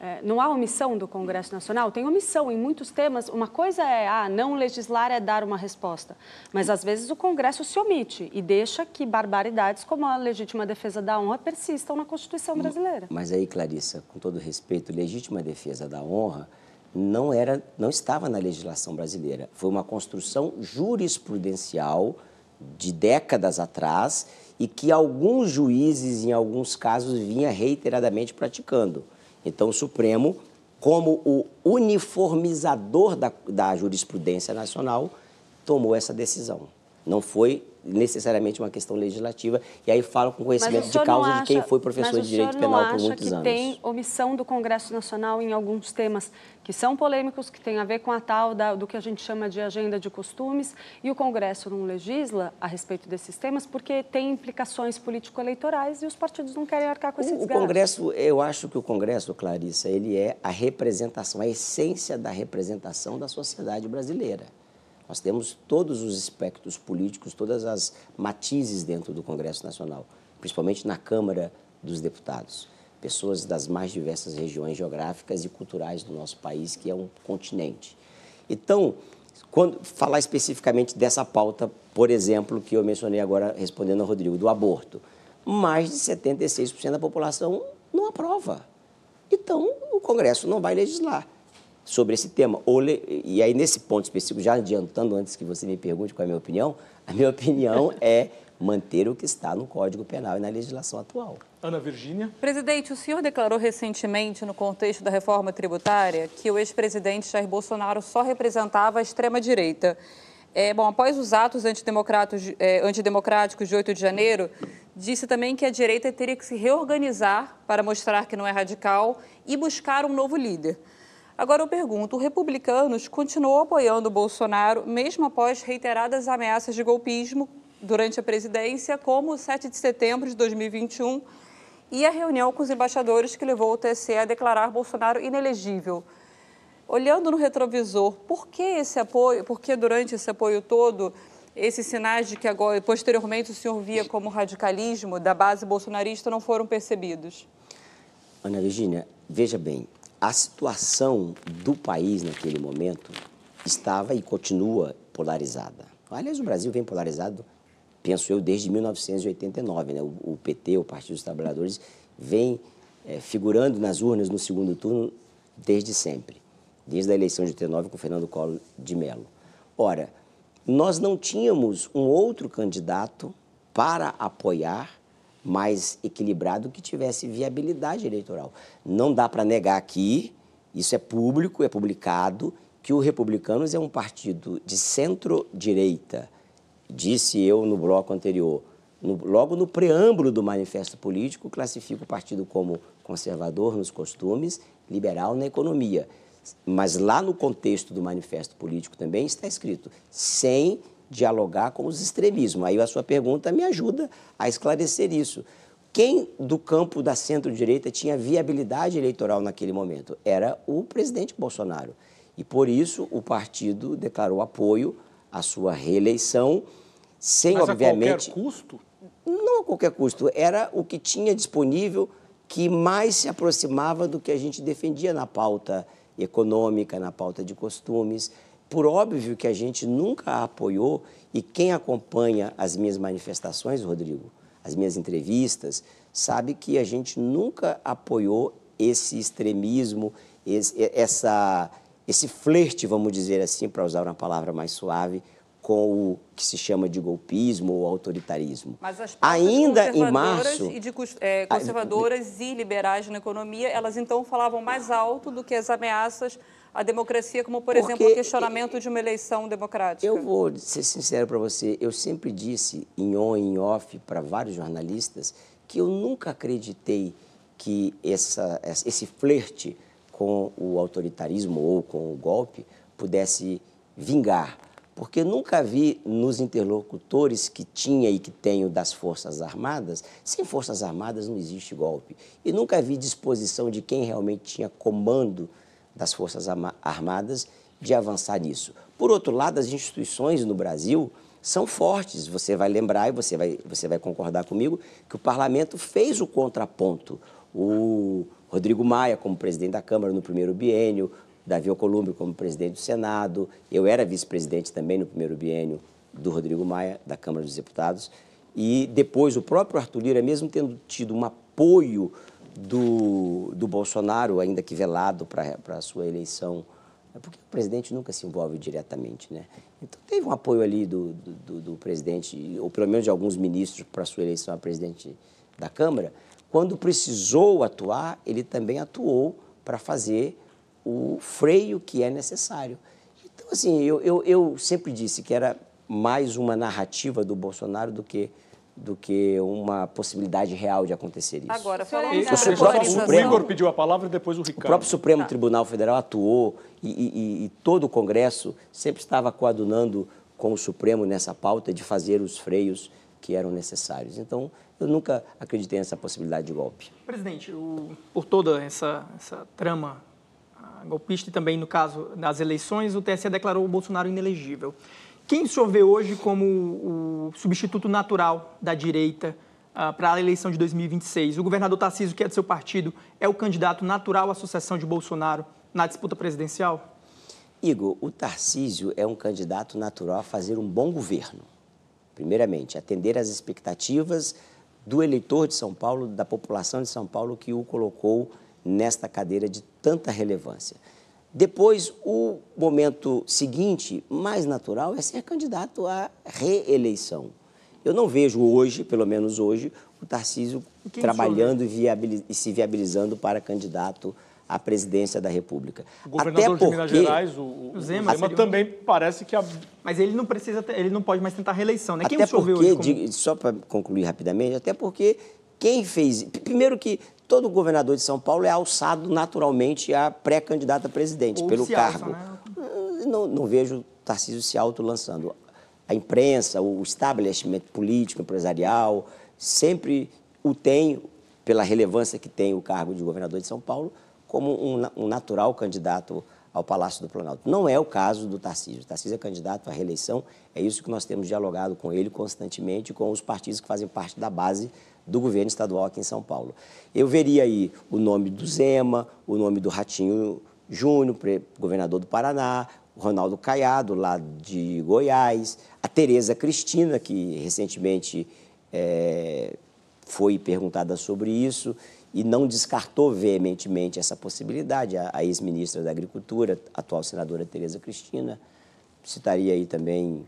É, não há omissão do Congresso Nacional? Tem omissão em muitos temas. Uma coisa é, ah, não legislar é dar uma resposta. Mas, às vezes, o Congresso se omite e deixa que barbaridades como a legítima defesa da honra persistam na Constituição brasileira. Mas aí, Clarissa, com todo respeito, legítima defesa da honra não, era, não estava na legislação brasileira. Foi uma construção jurisprudencial de décadas atrás e que alguns juízes, em alguns casos, vinha reiteradamente praticando. Então, o Supremo, como o uniformizador da, da jurisprudência nacional, tomou essa decisão. Não foi necessariamente uma questão legislativa, e aí falo com conhecimento de causa acha, de quem foi professor de direito penal por muitos anos. Mas tem omissão do Congresso Nacional em alguns temas que são polêmicos, que têm a ver com a tal da, do que a gente chama de agenda de costumes, e o Congresso não legisla a respeito desses temas porque tem implicações político-eleitorais e os partidos não querem arcar com esses O, o Congresso, eu acho que o Congresso, Clarissa, ele é a representação, a essência da representação da sociedade brasileira. Nós temos todos os espectros políticos, todas as matizes dentro do Congresso Nacional, principalmente na Câmara dos Deputados. Pessoas das mais diversas regiões geográficas e culturais do nosso país, que é um continente. Então, quando falar especificamente dessa pauta, por exemplo, que eu mencionei agora respondendo ao Rodrigo, do aborto, mais de 76% da população não aprova. Então, o Congresso não vai legislar sobre esse tema. E aí, nesse ponto específico, já adiantando antes que você me pergunte qual é a minha opinião, a minha opinião é manter o que está no Código Penal e na legislação atual. Ana Virgínia. Presidente, o senhor declarou recentemente, no contexto da reforma tributária, que o ex-presidente Jair Bolsonaro só representava a extrema-direita. É, bom, após os atos antidemocráticos, é, antidemocráticos de 8 de janeiro, disse também que a direita teria que se reorganizar para mostrar que não é radical e buscar um novo líder. Agora eu pergunto, Republicanos continuou apoiando Bolsonaro mesmo após reiteradas ameaças de golpismo durante a presidência, como o 7 de setembro de 2021 e a reunião com os embaixadores que levou o TSE a declarar Bolsonaro inelegível. Olhando no retrovisor, por que esse apoio, por que durante esse apoio todo esses sinais de que agora, posteriormente o senhor via como radicalismo da base bolsonarista não foram percebidos? Ana Virginia, veja bem, a situação do país naquele momento estava e continua polarizada. Aliás, o Brasil vem polarizado, penso eu, desde 1989. Né? O, PT, o Partido dos Trabalhadores, vem é, figurando nas urnas no segundo turno desde sempre, desde a eleição de 89 com Fernando Collor de Mello. Ora, nós não tínhamos um outro candidato para apoiar mais equilibrado que tivesse viabilidade eleitoral. Não dá para negar aqui, isso é público, é publicado, que o Republicanos é um partido de centro-direita. Disse eu no bloco anterior. No, logo no preâmbulo do manifesto político, classifica o partido como conservador nos costumes, liberal na economia. Mas lá no contexto do manifesto político também está escrito sem dialogar com os extremismos. Aí a sua pergunta me ajuda a esclarecer isso. Quem do campo da centro-direita tinha viabilidade eleitoral naquele momento? Era o presidente Bolsonaro. E por isso o partido declarou apoio à sua reeleição, sem Mas obviamente. A qualquer custo? Não a qualquer custo. Era o que tinha disponível que mais se aproximava do que a gente defendia na pauta econômica, na pauta de costumes. Por óbvio que a gente nunca apoiou, e quem acompanha as minhas manifestações, Rodrigo, as minhas entrevistas, sabe que a gente nunca apoiou esse extremismo, esse, essa, esse flerte, vamos dizer assim, para usar uma palavra mais suave, com o que se chama de golpismo ou autoritarismo. Mas as Ainda em março, e de, é, conservadoras e liberais na economia, elas então falavam mais alto do que as ameaças à democracia, como por Porque exemplo o questionamento de uma eleição democrática. Eu vou ser sincero para você, eu sempre disse em on e em off para vários jornalistas que eu nunca acreditei que essa, esse flerte com o autoritarismo ou com o golpe pudesse vingar porque nunca vi nos interlocutores que tinha e que tenho das Forças Armadas, sem Forças Armadas não existe golpe. E nunca vi disposição de quem realmente tinha comando das Forças Armadas de avançar nisso. Por outro lado, as instituições no Brasil são fortes. Você vai lembrar e você vai, você vai concordar comigo que o parlamento fez o contraponto. O Rodrigo Maia, como presidente da Câmara no primeiro biênio, Davi Alcolumbre como presidente do Senado, eu era vice-presidente também no primeiro biênio do Rodrigo Maia, da Câmara dos Deputados, e depois o próprio Arthur Lira, mesmo tendo tido um apoio do, do Bolsonaro, ainda que velado para a sua eleição, é porque o presidente nunca se envolve diretamente, né? Então teve um apoio ali do, do, do presidente, ou pelo menos de alguns ministros para a sua eleição a presidente da Câmara. Quando precisou atuar, ele também atuou para fazer o freio que é necessário. Então, assim, eu, eu, eu sempre disse que era mais uma narrativa do Bolsonaro do que do que uma possibilidade real de acontecer isso. Agora, falando e, o, o Igor pediu a palavra e depois o Ricardo. O próprio Supremo tá. Tribunal Federal atuou e, e, e, todo o Congresso sempre estava coadunando com o Supremo nessa pauta de fazer os freios que eram necessários. Então, eu nunca acreditei nessa possibilidade de golpe. Presidente, o, por toda essa, essa trama golpista e também no caso das eleições, o TSE declarou o Bolsonaro inelegível. Quem o senhor vê hoje como o substituto natural da direita uh, para a eleição de 2026? O governador Tarcísio, que é do seu partido, é o candidato natural à sucessão de Bolsonaro na disputa presidencial? Igor, o Tarcísio é um candidato natural a fazer um bom governo. Primeiramente, atender às expectativas do eleitor de São Paulo, da população de São Paulo que o colocou nesta cadeira de tanta relevância. Depois, o momento seguinte, mais natural, é ser candidato à reeleição. Eu não vejo hoje, pelo menos hoje, o Tarcísio trabalhando e, e, se viabilizando para candidato à presidência da República. O governador Até porque, de Minas Gerais, o, o Zema, Zema também parece que... A... Mas ele não precisa, ele não pode mais tentar reeleição, né? Quem até porque, hoje como... só para concluir rapidamente, até porque quem fez... Primeiro que todo governador de São Paulo é alçado naturalmente a pré-candidato a presidente, Ou pelo cargo. Alça, né? não, não vejo Tarcísio se auto-lançando. A imprensa, o estabelecimento político, empresarial, sempre o tem, pela relevância que tem o cargo de governador de São Paulo, como um, um natural candidato ao Palácio do Planalto. Não é o caso do Tarcísio. O Tarcísio é candidato à reeleição, é isso que nós temos dialogado com ele constantemente, com os partidos que fazem parte da base do governo estadual aqui em São Paulo. Eu veria aí o nome do Zema, o nome do Ratinho Júnior, governador do Paraná, o Ronaldo Caiado, lá de Goiás, a Tereza Cristina, que recentemente é, foi perguntada sobre isso e não descartou veementemente essa possibilidade, a, a ex-ministra da Agricultura, atual senadora Tereza Cristina. Citaria aí também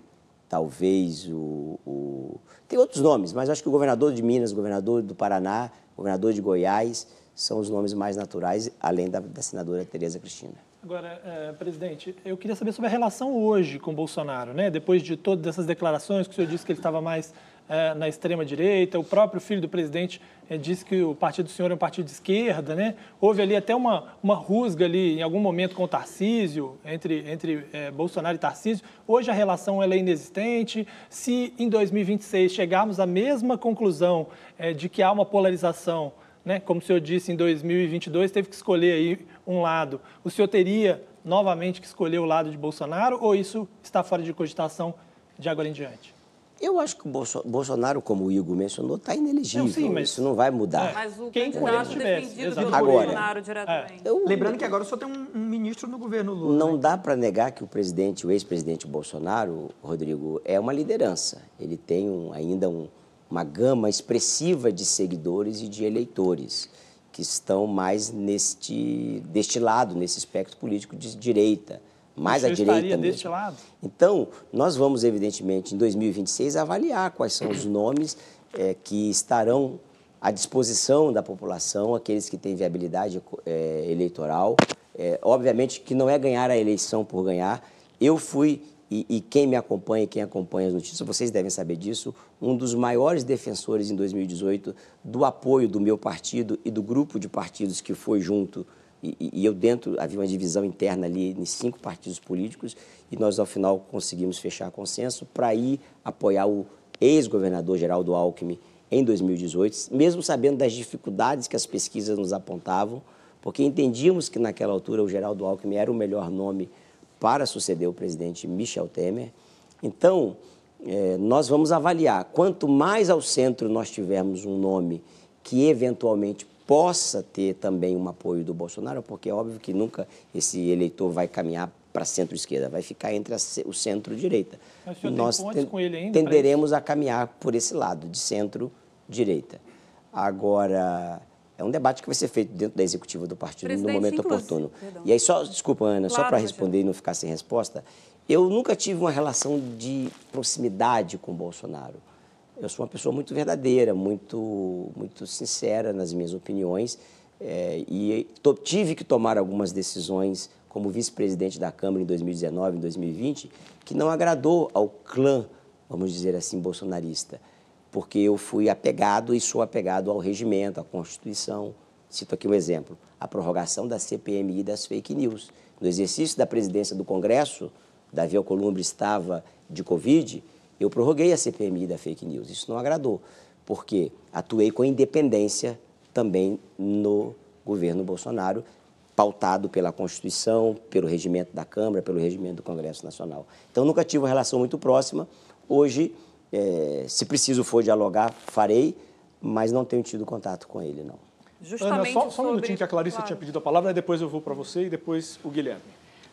talvez o, o, Tem outros nomes, mas acho que o governador de Minas, o governador do Paraná, o governador de Goiás são os nomes mais naturais, além da, da senadora Tereza Cristina. Agora, é, presidente, eu queria saber sobre a relação hoje com Bolsonaro, né? Depois de todas essas declarações que o senhor disse que ele estava mais é, na extrema-direita, o próprio filho do presidente é, disse que o partido do senhor é um partido de esquerda, né? Houve ali até uma, uma rusga ali, em algum momento, com o Tarcísio, entre, entre é, Bolsonaro e Tarcísio. Hoje a relação ela é inexistente. Se em 2026 chegarmos à mesma conclusão é, de que há uma polarização, né? como o senhor disse, em 2022 teve que escolher aí um lado, o senhor teria novamente que escolher o lado de Bolsonaro ou isso está fora de cogitação de agora em diante? Eu acho que o Bolsonaro, como o Igor mencionou, está inelegível. Não, sim, mas... Isso não vai mudar. É. Mas o Quem candidato defendido pelo agora, Bolsonaro diretamente. É. Eu... Lembrando que agora só tem um, um, ministro no governo Lula. Não né? dá para negar que o presidente, o ex-presidente Bolsonaro, Rodrigo, é uma liderança. Ele tem um, ainda um, uma gama expressiva de seguidores e de eleitores que estão mais neste, deste lado, nesse espectro político de direita mais à direita deste lado? Então, nós vamos, evidentemente, em 2026, avaliar quais são os nomes é, que estarão à disposição da população, aqueles que têm viabilidade é, eleitoral. É, obviamente que não é ganhar a eleição por ganhar. Eu fui, e, e, quem me acompanha, quem acompanha as notícias, vocês devem saber disso, um dos maiores defensores em 2018 do apoio do meu partido e do grupo de partidos que foi junto e, e, eu dentro, havia uma divisão interna ali em cinco partidos políticos, e nós, ao final, conseguimos fechar consenso para ir apoiar o ex-governador Geraldo Alckmin em 2018, mesmo sabendo das dificuldades que as pesquisas nos apontavam, porque entendíamos que naquela altura o Geraldo Alckmin era o melhor nome para suceder o presidente Michel Temer. Então, é, nós vamos avaliar. Quanto mais ao centro nós tivermos um nome que eventualmente possa ter também um apoio do Bolsonaro, porque é óbvio que nunca esse eleitor vai caminhar para centro-esquerda, vai ficar entre a, o centro-direita. Nós ten, tenderemos a caminhar por esse lado, de centro-direita. Agora, é um debate que vai ser feito dentro da executiva do partido Presidente, no momento oportuno. Perdão. E aí, só, desculpa, Ana, claro, só para responder e não ficar sem resposta, eu nunca tive uma relação de proximidade com o Bolsonaro. Eu sou uma pessoa muito verdadeira, muito, muito sincera nas minhas opiniões é, e tive que tomar algumas decisões como vice-presidente da Câmara em 2019, em 2020, que não agradou ao clã, vamos dizer assim, bolsonarista, porque eu fui apegado e sou apegado ao regimento, à Constituição. Cito aqui um exemplo: a prorrogação da CPMI das fake news. No exercício da presidência do Congresso, Davi Alcolumbre estava de Covid, eu prorroguei a CPMI da fake news. Isso não agradou, porque atuei com independência também no governo Bolsonaro, pautado pela Constituição, pelo regimento da Câmara, pelo regimento do Congresso Nacional. Então, nunca tive uma relação muito próxima. Hoje, é, se preciso for dialogar, farei, mas não tenho tido contato com ele, não. Justamente Ana, só, só um minutinho que a Clarissa claro. tinha pedido a palavra, depois eu vou para você e depois o Guilherme.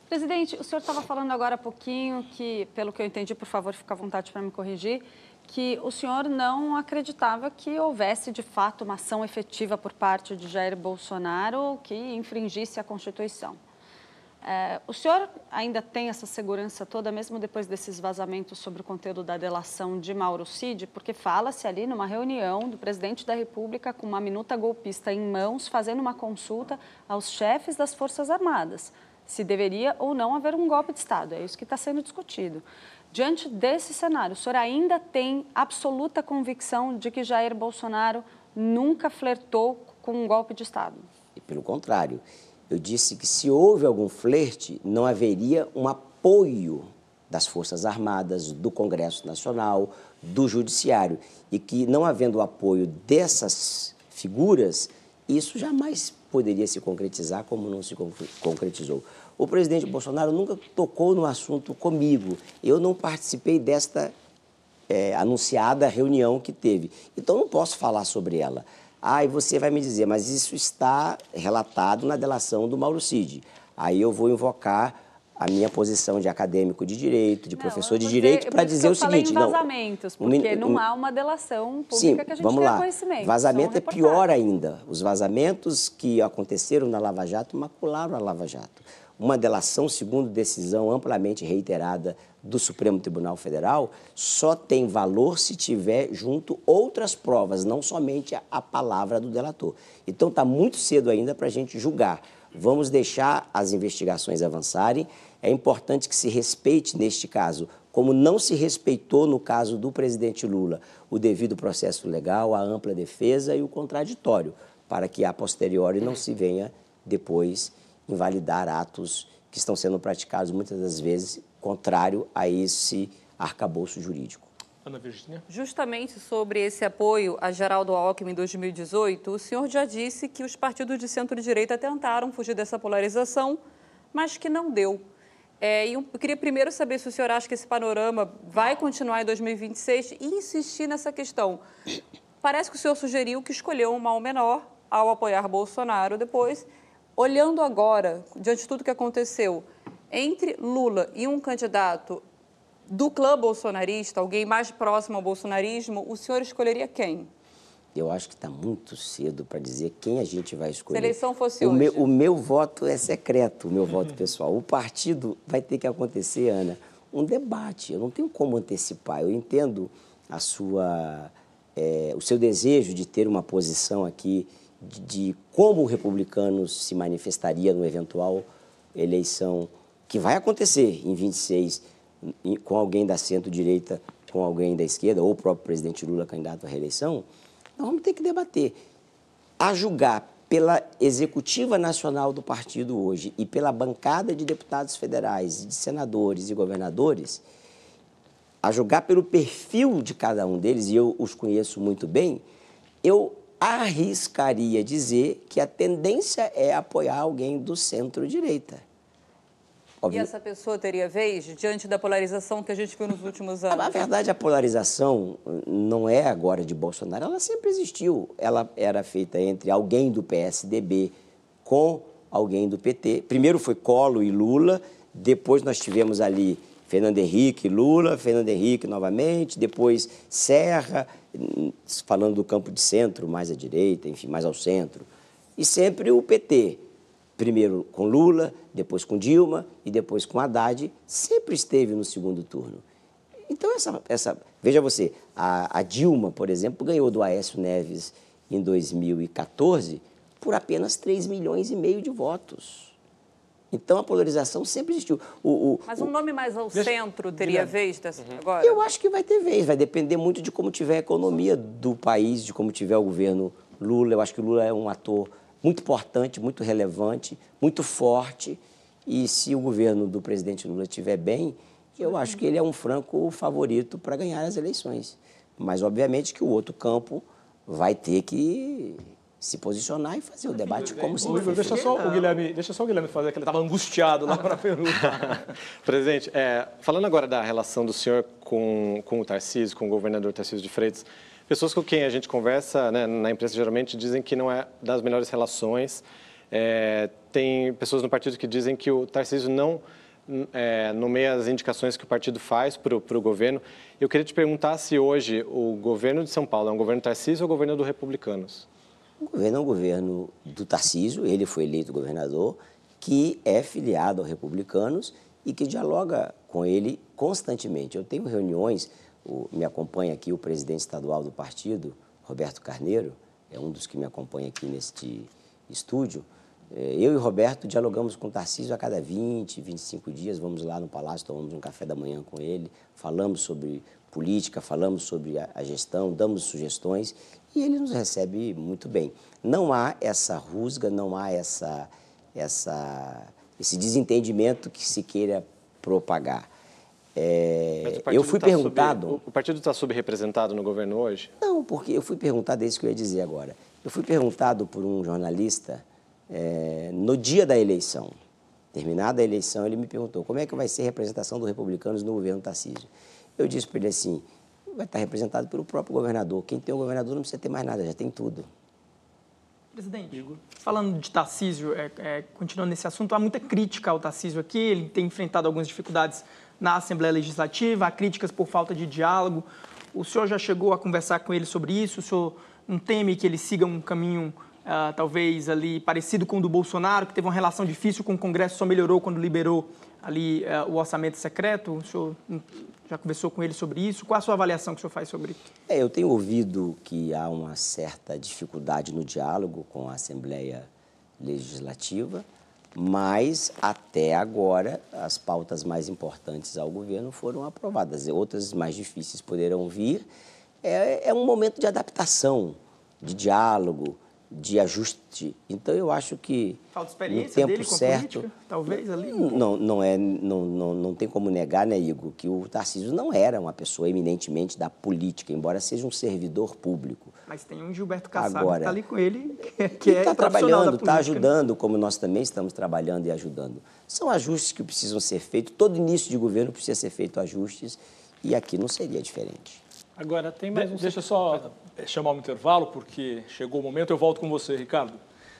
Presidente, o senhor estava falando agora há pouquinho que, pelo que eu entendi, por favor, fica à vontade para me corrigir, que o senhor não acreditava que houvesse de fato uma ação efetiva por parte de Jair Bolsonaro que infringisse a Constituição. É, o senhor ainda tem essa segurança toda, mesmo depois desses vazamentos sobre o conteúdo da delação de Mauro Cid? Porque fala-se ali numa reunião do presidente da República com uma minuta golpista em mãos, fazendo uma consulta aos chefes das Forças Armadas se deveria ou não haver um golpe de Estado. É isso que está sendo discutido. Diante desse cenário, o senhor ainda tem absoluta convicção de que Jair Bolsonaro nunca flertou com um golpe de Estado? E pelo contrário, eu disse que se houve algum flerte, não haveria um apoio das Forças Armadas, do Congresso Nacional, do Judiciário. E que, não havendo o apoio dessas figuras, isso jamais poderia se concretizar como não se concretizou. O presidente Bolsonaro nunca tocou no assunto comigo. Eu não participei desta é, anunciada reunião que teve. Então não posso falar sobre ela. Ah, e você vai me dizer, mas isso está relatado na delação do Mauro Cid. Aí eu vou invocar a minha posição de acadêmico de direito, de não, professor de direito, para dizer o seguinte. Não, vazamentos, porque um, não há uma delação pública sim, que a gente vamos lá. conhecimento. Vazamento é pior ainda. Os vazamentos que aconteceram na Lava Jato macularam a Lava Jato. Uma delação, segundo decisão amplamente reiterada do Supremo Tribunal Federal, só tem valor se tiver junto outras provas, não somente a, a palavra do delator. Então está muito cedo ainda para a gente julgar. Vamos deixar as investigações avançarem é importante que se respeite, neste caso, como não se respeitou no caso do presidente Lula, o devido processo legal, a ampla defesa e o contraditório, para que a posteriori não se venha depois invalidar atos que estão sendo praticados muitas das vezes contrário a esse arcabouço jurídico. Ana Virginia. Justamente sobre esse apoio a Geraldo Alckmin em 2018, o senhor já disse que os partidos de centro-direita tentaram fugir dessa polarização, mas que não deu. É, eu queria primeiro saber se o senhor acha que esse panorama vai continuar em 2026 e insistir nessa questão. Parece que o senhor sugeriu que escolheu um mal menor ao apoiar Bolsonaro depois. Olhando agora, diante de tudo que aconteceu, entre Lula e um candidato do clã bolsonarista, alguém mais próximo ao bolsonarismo, o senhor escolheria quem? Eu acho que está muito cedo para dizer quem a gente vai escolher. Se a eleição fosse o hoje. Meu, o meu voto é secreto, o meu voto pessoal. O partido vai ter que acontecer, Ana, um debate. Eu não tenho como antecipar. Eu entendo a sua, é, o seu desejo de ter uma posição aqui de, de como o republicano se manifestaria no eventual eleição que vai acontecer em 26 com alguém da centro-direita, com alguém da esquerda, ou o próprio presidente Lula candidato à reeleição. Nós vamos ter que debater. A julgar pela executiva nacional do partido hoje e pela bancada de deputados federais, de senadores e governadores, a julgar pelo perfil de cada um deles, e eu os conheço muito bem, eu arriscaria dizer que a tendência é apoiar alguém do centro-direita. E essa pessoa teria vez diante da polarização que a gente viu nos últimos anos? Na verdade, a polarização não é agora de Bolsonaro, ela sempre existiu. Ela era feita entre alguém do PSDB com alguém do PT. Primeiro foi Colo e Lula, depois nós tivemos ali Fernando Henrique e Lula, Fernando Henrique novamente, depois Serra, falando do campo de centro, mais à direita, enfim, mais ao centro. E sempre o PT primeiro com Lula, depois com Dilma e depois com Haddad, sempre esteve no segundo turno. Então, essa, essa veja você, a, a Dilma, por exemplo, ganhou do Aécio Neves em 2014 por apenas 3 milhões e meio de votos. Então a polarização sempre existiu. O, o, Mas um nome mais ao deixa, centro teria vez dessa, uhum. agora? Eu acho que vai ter vez, vai depender muito de como tiver a economia do país, de como tiver o governo Lula. Eu acho que o Lula é um ator muito importante, muito relevante, muito forte. E se o governo do presidente Lula estiver bem, eu acho que ele é um franco favorito para ganhar as eleições. Mas, obviamente, que o outro campo vai ter que se posicionar e fazer o debate como se fosse. Deixa só o Guilherme, deixa só o Guilherme fazer, que ele estava angustiado lá para a pergunta. Presidente, é, falando agora da relação do senhor com, com o Tarcísio, com o governador Tarcísio de Freitas, Pessoas com quem a gente conversa né, na imprensa geralmente dizem que não é das melhores relações. É, tem pessoas no partido que dizem que o Tarcísio não é, nomeia as indicações que o partido faz para o governo. Eu queria te perguntar se hoje o governo de São Paulo é um governo Tarcísio ou governo do Republicanos? O governo é um governo do Tarcísio, ele foi eleito governador, que é filiado aos Republicanos e que dialoga com ele constantemente. Eu tenho reuniões o, me acompanha aqui o presidente estadual do partido, Roberto Carneiro, é um dos que me acompanha aqui neste estúdio. É, eu e Roberto dialogamos com o Tarcísio a cada 20, 25 dias, vamos lá no Palácio, tomamos um café da manhã com ele, falamos sobre política, falamos sobre a, a gestão, damos sugestões e ele nos recebe muito bem. Não há essa rusga, não há essa, essa, esse desentendimento que se queira propagar. É, eu fui tá perguntado. Sub, o partido está subrepresentado no governo hoje? Não, porque eu fui perguntado, é isso que eu ia dizer agora. Eu fui perguntado por um jornalista é, no dia da eleição. Terminada a eleição, ele me perguntou como é que vai ser a representação dos republicanos no governo Tarcísio. Eu disse para ele assim: vai estar representado pelo próprio governador. Quem tem o governador não precisa ter mais nada, já tem tudo. Presidente, falando de Tarcísio, é, é, continuando nesse assunto, há muita crítica ao Tarcísio aqui, ele tem enfrentado algumas dificuldades na Assembleia Legislativa, há críticas por falta de diálogo. O senhor já chegou a conversar com ele sobre isso? O senhor não teme que ele siga um caminho uh, talvez ali parecido com o do Bolsonaro, que teve uma relação difícil com o Congresso, só melhorou quando liberou ali uh, o orçamento secreto? O senhor já conversou com ele sobre isso? Qual a sua avaliação que o senhor faz sobre isso? É, eu tenho ouvido que há uma certa dificuldade no diálogo com a Assembleia Legislativa mas até agora as pautas mais importantes ao governo foram aprovadas. Outras mais difíceis poderão vir. É, é um momento de adaptação, de diálogo, de ajuste. Então eu acho que falta experiência no tempo dele certo, política, talvez ali. Não, não é, não, não, não tem como negar, né, Igor, que o Tarcísio não era uma pessoa eminentemente da política, embora seja um servidor público. Mas tem um Gilberto Kassab Agora, que está ali com ele, que é está trabalhando, está ajudando, como nós também estamos trabalhando e ajudando. São ajustes que precisam ser feitos. Todo início de governo precisa ser feito ajustes e aqui não seria diferente. Agora tem mais um. Deixa só chamar um intervalo, porque chegou o momento. Eu volto com você, Ricardo.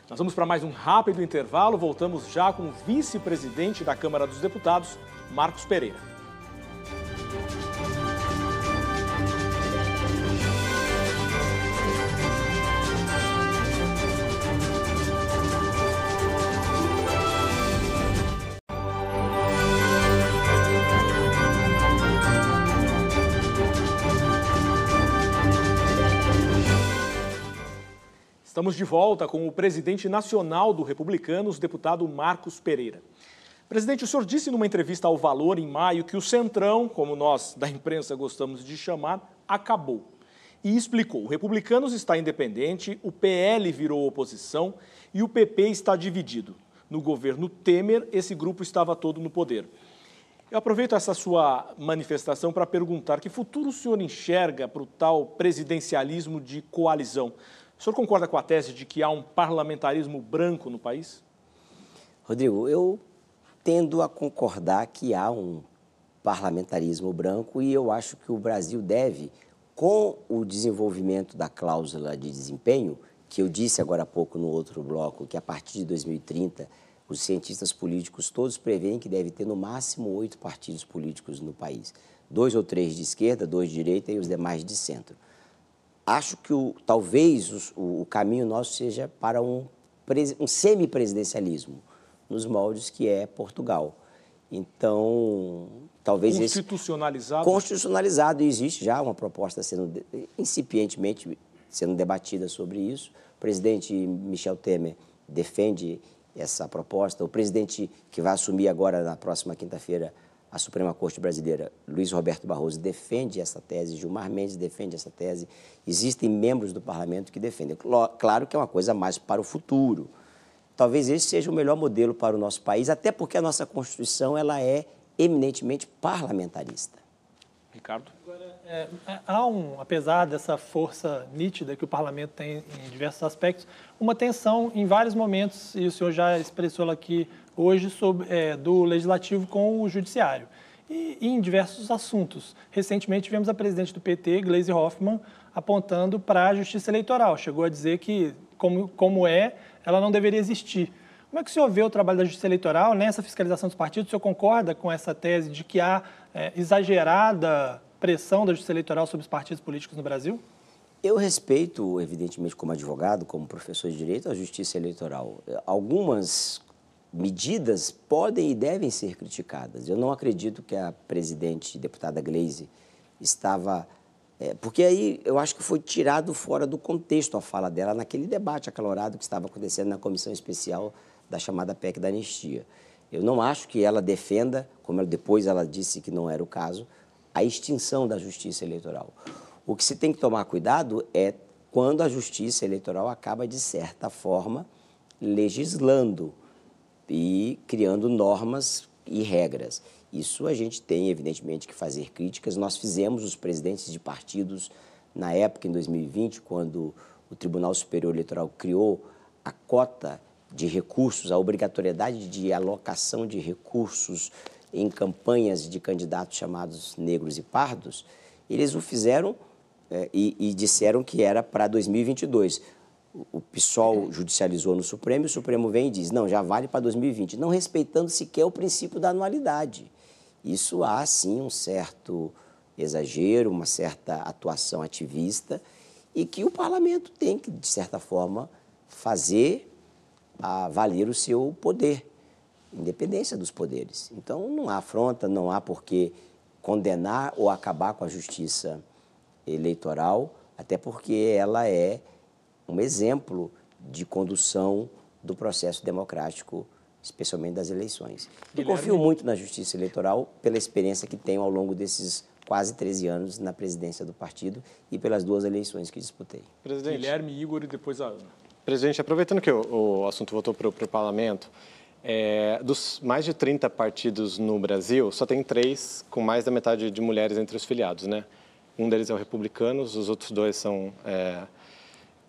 Nós vamos para mais um rápido intervalo. Voltamos já com o vice-presidente da Câmara dos Deputados, Marcos Pereira. Estamos de volta com o presidente nacional do Republicanos, deputado Marcos Pereira. Presidente, o senhor disse numa entrevista ao Valor em maio que o Centrão, como nós da imprensa gostamos de chamar, acabou. e explicou: o Republicanos está independente, o PL virou oposição e o PP está dividido. No governo Temer, esse grupo estava todo no poder. Eu aproveito essa sua manifestação para perguntar que futuro o senhor enxerga para o tal presidencialismo de coalizão. O senhor concorda com a tese de que há um parlamentarismo branco no país? Rodrigo, eu tendo a concordar que há um parlamentarismo branco e eu acho que o Brasil deve, com o desenvolvimento da cláusula de desempenho, que eu disse agora há pouco no outro bloco, que a partir de 2030 os cientistas políticos todos preveem que deve ter no máximo oito partidos políticos no país. Dois ou três de esquerda, dois de direita e os demais de centro acho que o, talvez o, o caminho nosso seja para um, um semipresidencialismo, nos moldes que é Portugal. Então, talvez constitucionalizado esse, constitucionalizado existe já uma proposta sendo incipientemente sendo debatida sobre isso. O presidente Michel Temer defende essa proposta. O presidente que vai assumir agora na próxima quinta-feira a Suprema Corte Brasileira, Luiz Roberto Barroso, defende essa tese, Gilmar Mendes defende essa tese, existem membros do parlamento que defendem. Claro que é uma coisa mais para o futuro. Talvez esse seja o melhor modelo para o nosso país, até porque a nossa Constituição ela é eminentemente parlamentarista. Ricardo? Agora, é, há um, apesar dessa força nítida que o parlamento tem em diversos aspectos, uma tensão em vários momentos, e o senhor já expressou ela aqui hoje sobre, é, do legislativo com o judiciário. E, e, em diversos assuntos. Recentemente tivemos a presidente do PT, Gleisi Hoffmann, apontando para a justiça eleitoral. Chegou a dizer que, como, como é, ela não deveria existir. Como é que o senhor vê o trabalho da justiça eleitoral nessa fiscalização dos partidos? O senhor concorda com essa tese de que há é, exagerada pressão da justiça eleitoral sobre os partidos políticos no Brasil? Eu respeito, evidentemente, como advogado, como professor de direito, a justiça eleitoral. Algumas medidas podem e devem ser criticadas. Eu não acredito que a presidente, deputada Glaze, estava. É, porque aí eu acho que foi tirado fora do contexto a fala dela naquele debate acalorado que estava acontecendo na comissão especial da chamada PEC da anistia. Eu não acho que ela defenda, como ela, depois ela disse que não era o caso, a extinção da justiça eleitoral. O que se tem que tomar cuidado é quando a justiça eleitoral acaba, de certa forma, legislando e criando normas e regras. Isso a gente tem, evidentemente, que fazer críticas. Nós fizemos os presidentes de partidos na época, em 2020, quando o Tribunal Superior Eleitoral criou a cota de recursos, a obrigatoriedade de alocação de recursos em campanhas de candidatos chamados negros e pardos, eles o fizeram é, e, e disseram que era para 2022 o PSOL judicializou no Supremo e o Supremo vem e diz: não, já vale para 2020, não respeitando sequer o princípio da anualidade. Isso há, sim, um certo exagero, uma certa atuação ativista e que o parlamento tem que, de certa forma, fazer a valer o seu poder, independência dos poderes. Então, não há afronta, não há por que condenar ou acabar com a justiça eleitoral, até porque ela é um exemplo de condução do processo democrático, especialmente das eleições. Eu confio muito na justiça eleitoral pela experiência que tenho ao longo desses quase 13 anos na presidência do partido e pelas duas eleições que disputei. Presidente. Guilherme, Igor e depois a Ana. Presidente, aproveitando que o, o assunto voltou para o parlamento, é, dos mais de 30 partidos no Brasil, só tem três com mais da metade de mulheres entre os filiados, né? Um deles é o Republicanos, os outros dois são é,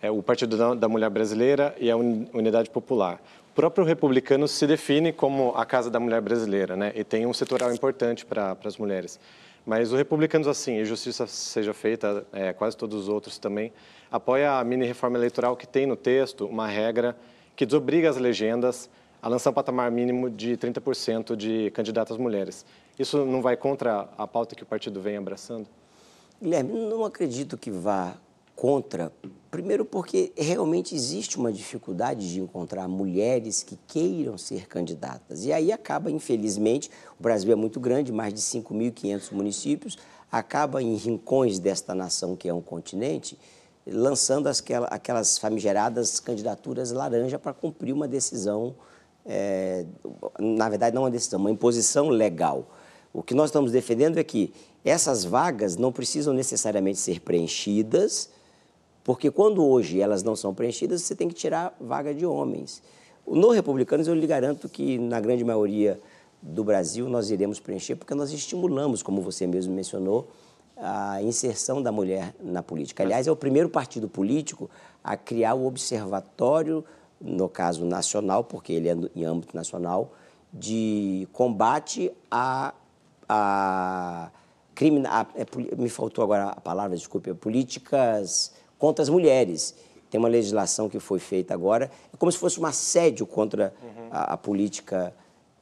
é o Partido da Mulher Brasileira e a Unidade Popular. O próprio republicano se define como a Casa da Mulher Brasileira, né? E tem um setoral importante para as mulheres. Mas o Republicanos, assim, e Justiça Seja Feita, é, quase todos os outros também, apoia a mini-reforma eleitoral que tem no texto uma regra que desobriga as legendas a lançar um patamar mínimo de 30% de candidatas mulheres. Isso não vai contra a pauta que o partido vem abraçando? Guilherme, não acredito que vá contra, primeiro porque realmente existe uma dificuldade de encontrar mulheres que queiram ser candidatas. E aí acaba, infelizmente, o Brasil é muito grande, mais de 5.500 municípios, acaba em rincões desta nação que é um continente, lançando aquelas famigeradas candidaturas laranja para cumprir uma decisão, é, na verdade não uma decisão, uma imposição legal. O que nós estamos defendendo é que essas vagas não precisam necessariamente ser preenchidas, porque quando hoje elas não são preenchidas, você tem que tirar vaga de homens. No Republicanos, eu lhe garanto que, na grande maioria do Brasil, nós iremos preencher, porque nós estimulamos, como você mesmo mencionou, a inserção da mulher na política. Aliás, é o primeiro partido político a criar o observatório, no caso nacional, porque ele é em âmbito nacional, de combate a, a, a, é, me faltou agora a palavra, desculpe, políticas contra as mulheres. Tem uma legislação que foi feita agora, é como se fosse um assédio contra uhum. a, a, política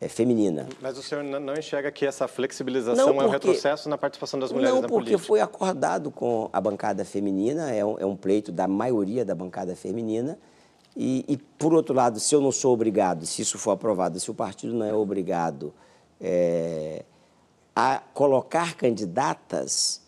é, feminina. Mas o senhor não enxerga que essa flexibilização porque, é um retrocesso na participação das mulheres na política? Não, porque foi acordado com a bancada feminina, é um, é um pleito da maioria da bancada feminina, e, e, por outro lado, se eu não sou obrigado, se isso for aprovado, se o partido não é obrigado é, a colocar candidatas,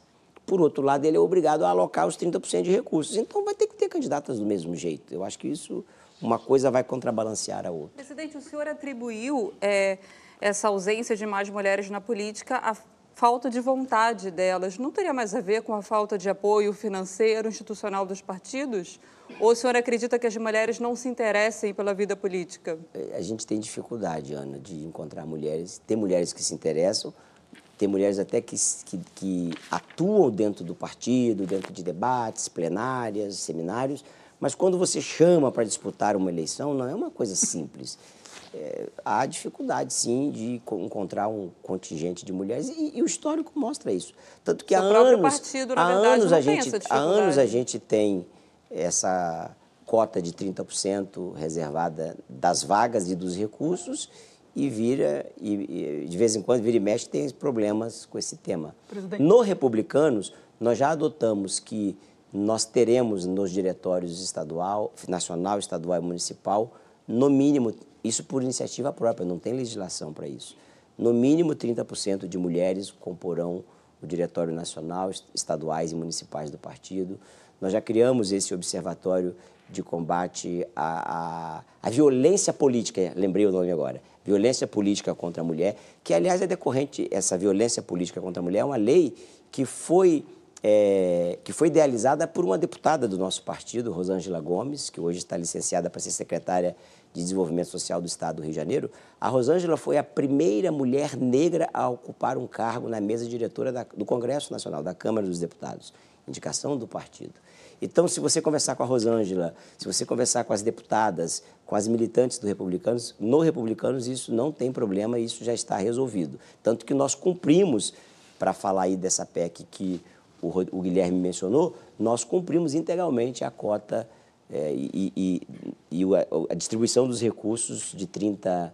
por outro lado, ele é obrigado a alocar os 30% de recursos. Então, vai ter que ter candidatas do mesmo jeito. Eu acho que isso, uma coisa vai contrabalancear a outra. Presidente, o senhor atribuiu é, essa ausência de mais mulheres na política à falta de vontade delas. Não teria mais a ver com a falta de apoio financeiro, institucional dos partidos? Ou o senhor acredita que as mulheres não se interessem pela vida política? A gente tem dificuldade, Ana, de encontrar mulheres. Tem mulheres que se interessam, tem mulheres até que, que, que, atuam dentro do partido, dentro de debates, plenárias, seminários, mas quando você chama para disputar uma eleição, não é uma coisa simples. É, há dificuldade, sim, de encontrar um contingente de mulheres e, e o histórico mostra isso. Tanto que há anos, partido, há verdade, anos a gente, há anos a gente tem essa cota de 30% reservada das vagas e dos recursos e vira, e, e, de vez em quando, vira e mexe, tem problemas com esse tema. Presidente. No Republicanos, nós já adotamos que nós teremos nos diretórios estadual, nacional, estadual e municipal, no mínimo, isso por iniciativa própria, não tem legislação para isso, no mínimo 30% de mulheres comporão o diretório nacional, estaduais e municipais do partido. Nós já criamos esse observatório de combate à, à, à, violência política, lembrei o nome agora, violência política contra a mulher, que aliás é decorrente, essa violência política contra a mulher é uma lei que foi, é, que foi idealizada por uma deputada do nosso partido, Rosângela Gomes, que hoje está licenciada para ser secretária de Desenvolvimento Social do Estado do Rio de Janeiro. A Rosângela foi a primeira mulher negra a ocupar um cargo na mesa diretora da, do Congresso Nacional, da Câmara dos Deputados, indicação do partido. Então, se você conversar com a Rosângela, se você conversar com as deputadas, com as militantes do Republicanos, no Republicanos isso não tem problema, isso já está resolvido. Tanto que nós cumprimos, para falar aí dessa PEC que o, o Guilherme mencionou, nós cumprimos integralmente a cota é, e, e, e a, a distribuição dos recursos de 30%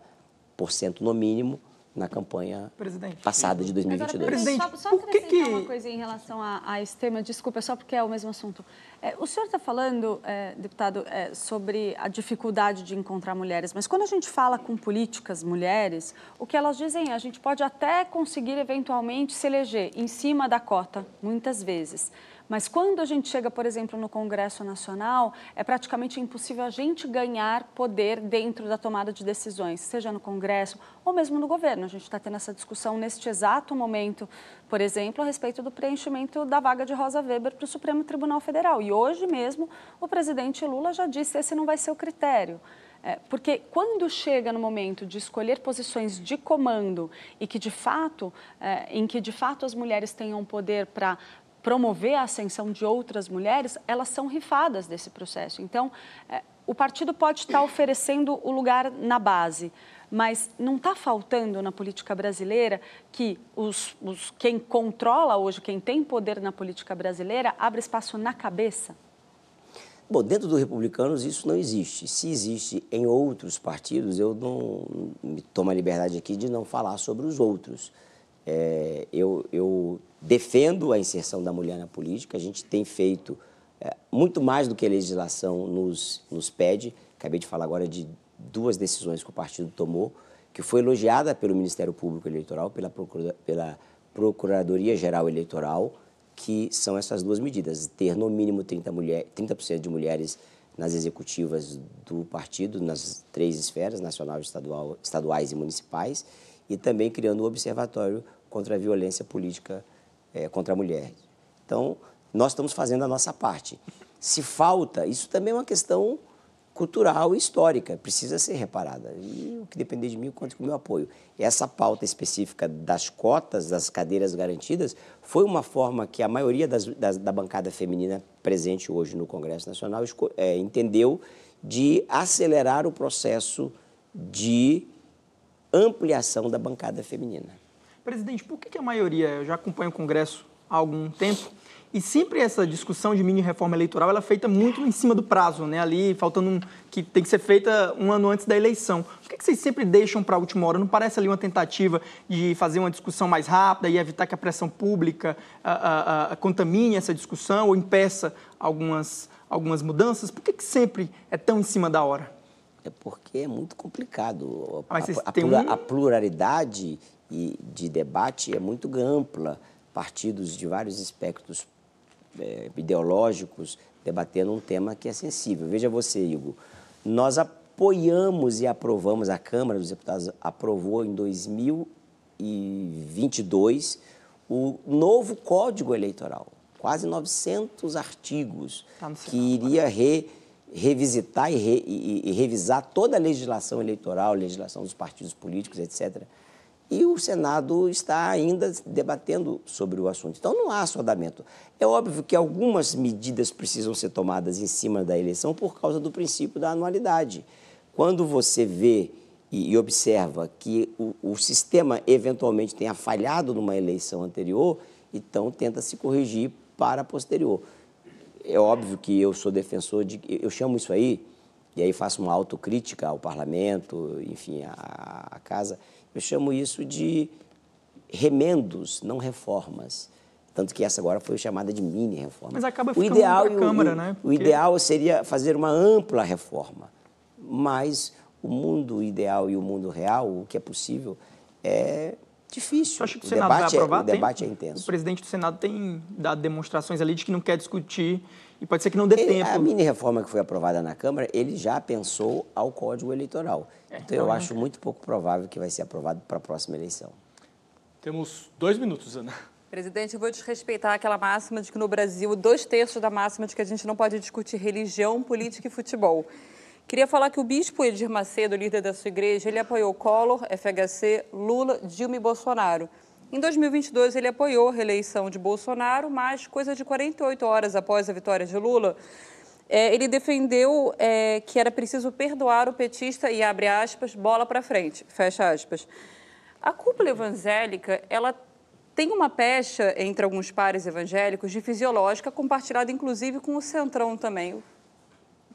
no mínimo na campanha Presidente. passada de 2022. Agora, Presidente, só, só acrescentar que... uma coisa em relação a, a, esse tema, desculpa, só porque é o mesmo assunto. É, o senhor está falando, é, deputado, é, sobre a dificuldade de encontrar mulheres, mas quando a gente fala com políticas mulheres, o que elas dizem é a gente pode até conseguir eventualmente se eleger em cima da cota, muitas vezes. Mas quando a gente chega, por exemplo, no Congresso Nacional, é praticamente impossível a gente ganhar poder dentro da tomada de decisões, seja no Congresso ou mesmo no governo. A gente está tendo essa discussão neste exato momento, por exemplo, a respeito do preenchimento da vaga de Rosa Weber para o Supremo Tribunal Federal. E hoje mesmo o presidente Lula já disse que esse não vai ser o critério. É, porque quando chega no momento de escolher posições de comando e que de fato, é, em que de fato as mulheres tenham poder para promover a ascensão de outras mulheres, elas são rifadas desse processo. Então, é, o partido pode estar oferecendo o lugar na base, mas não está faltando na política brasileira que os, os, quem controla hoje, quem tem poder na política brasileira, abre espaço na cabeça? Bom, dentro do Republicanos isso não existe. Se existe em outros partidos, eu não me tomo a liberdade aqui de não falar sobre os outros. É, eu, eu, defendo a inserção da mulher na política, a gente tem feito é, muito mais do que a legislação nos, nos pede. Acabei de falar agora de duas decisões que o partido tomou, que foi elogiada pelo Ministério Público Eleitoral, pela, Procura, pela Procuradoria-Geral Eleitoral, que são essas duas medidas, ter no mínimo 30%, mulher, 30 de mulheres nas executivas do partido, nas três esferas, nacional, estadual, estaduais e municipais, e também criando um observatório contra a violência política é, contra a mulher. Então, nós estamos fazendo a nossa parte. Se falta, isso também é uma questão cultural e histórica, precisa ser reparada. E o que depender de mim, conte com o meu apoio. Essa pauta específica das cotas, das cadeiras garantidas, foi uma forma que a maioria das, das, da bancada feminina presente hoje no Congresso Nacional é, entendeu de acelerar o processo de ampliação da bancada feminina. Presidente, por que a maioria, eu já acompanho o Congresso há algum tempo, e sempre essa discussão de mini reforma eleitoral ela é feita muito em cima do prazo, né? Ali faltando um, que tem que ser feita um ano antes da eleição. Por que, que vocês sempre deixam para a última hora? Não parece ali uma tentativa de fazer uma discussão mais rápida e evitar que a pressão pública a, a, a, contamine essa discussão ou impeça algumas, algumas mudanças? Por que, que sempre é tão em cima da hora? É porque é muito complicado. A, a, a pluralidade de debate é muito ampla. Partidos de vários espectros é, ideológicos debatendo um tema que é sensível. Veja você, Igor, nós apoiamos e aprovamos, a Câmara dos Deputados aprovou em 2022 o novo Código Eleitoral, quase 900 artigos, tá que iria re, revisitar e, re, e, e revisar toda a legislação eleitoral, legislação dos partidos políticos, etc., e o Senado está ainda debatendo sobre o assunto. Então não há assodamento. É óbvio que algumas medidas precisam ser tomadas em cima da eleição por causa do princípio da anualidade. Quando você vê e, observa que o, o sistema eventualmente tenha falhado numa eleição anterior, então tenta se corrigir para a posterior. É óbvio que eu sou defensor de. Eu chamo isso aí, e aí faço uma autocrítica ao parlamento, enfim, à casa eu chamo isso de remendos, não reformas. Tanto que essa agora foi chamada de mini reforma. Mas acaba ficando o ideal, Câmara, o, né? Porque... O ideal seria fazer uma ampla reforma. Mas o mundo ideal e o mundo real, o que é possível, é difícil. acho que o, o Senado vai aprovar? É, o debate é intenso. O presidente do Senado tem dado demonstrações ali de que não quer discutir e pode ser que não dê ele, tempo. A mini reforma que foi aprovada na Câmara, ele já pensou ao Código Eleitoral. É, então, eu acho muito pouco provável que vai ser aprovado para a próxima eleição. Temos dois minutos, Ana. Presidente, eu vou desrespeitar aquela máxima de que no Brasil, dois terços da máxima de que a gente não pode discutir religião, política e futebol. Queria falar que o bispo Edir Macedo, líder da sua igreja, ele apoiou Collor, FHC, Lula, Dilma e Bolsonaro. Em 2022, ele apoiou a reeleição de Bolsonaro, mas coisa de 48 horas após a vitória de Lula, é, ele defendeu é, que era preciso perdoar o petista e abre aspas, bola para frente, fecha aspas. A cúpula evangélica, ela tem uma pecha entre alguns pares evangélicos de fisiológica, compartilhada inclusive com o Centrão também. O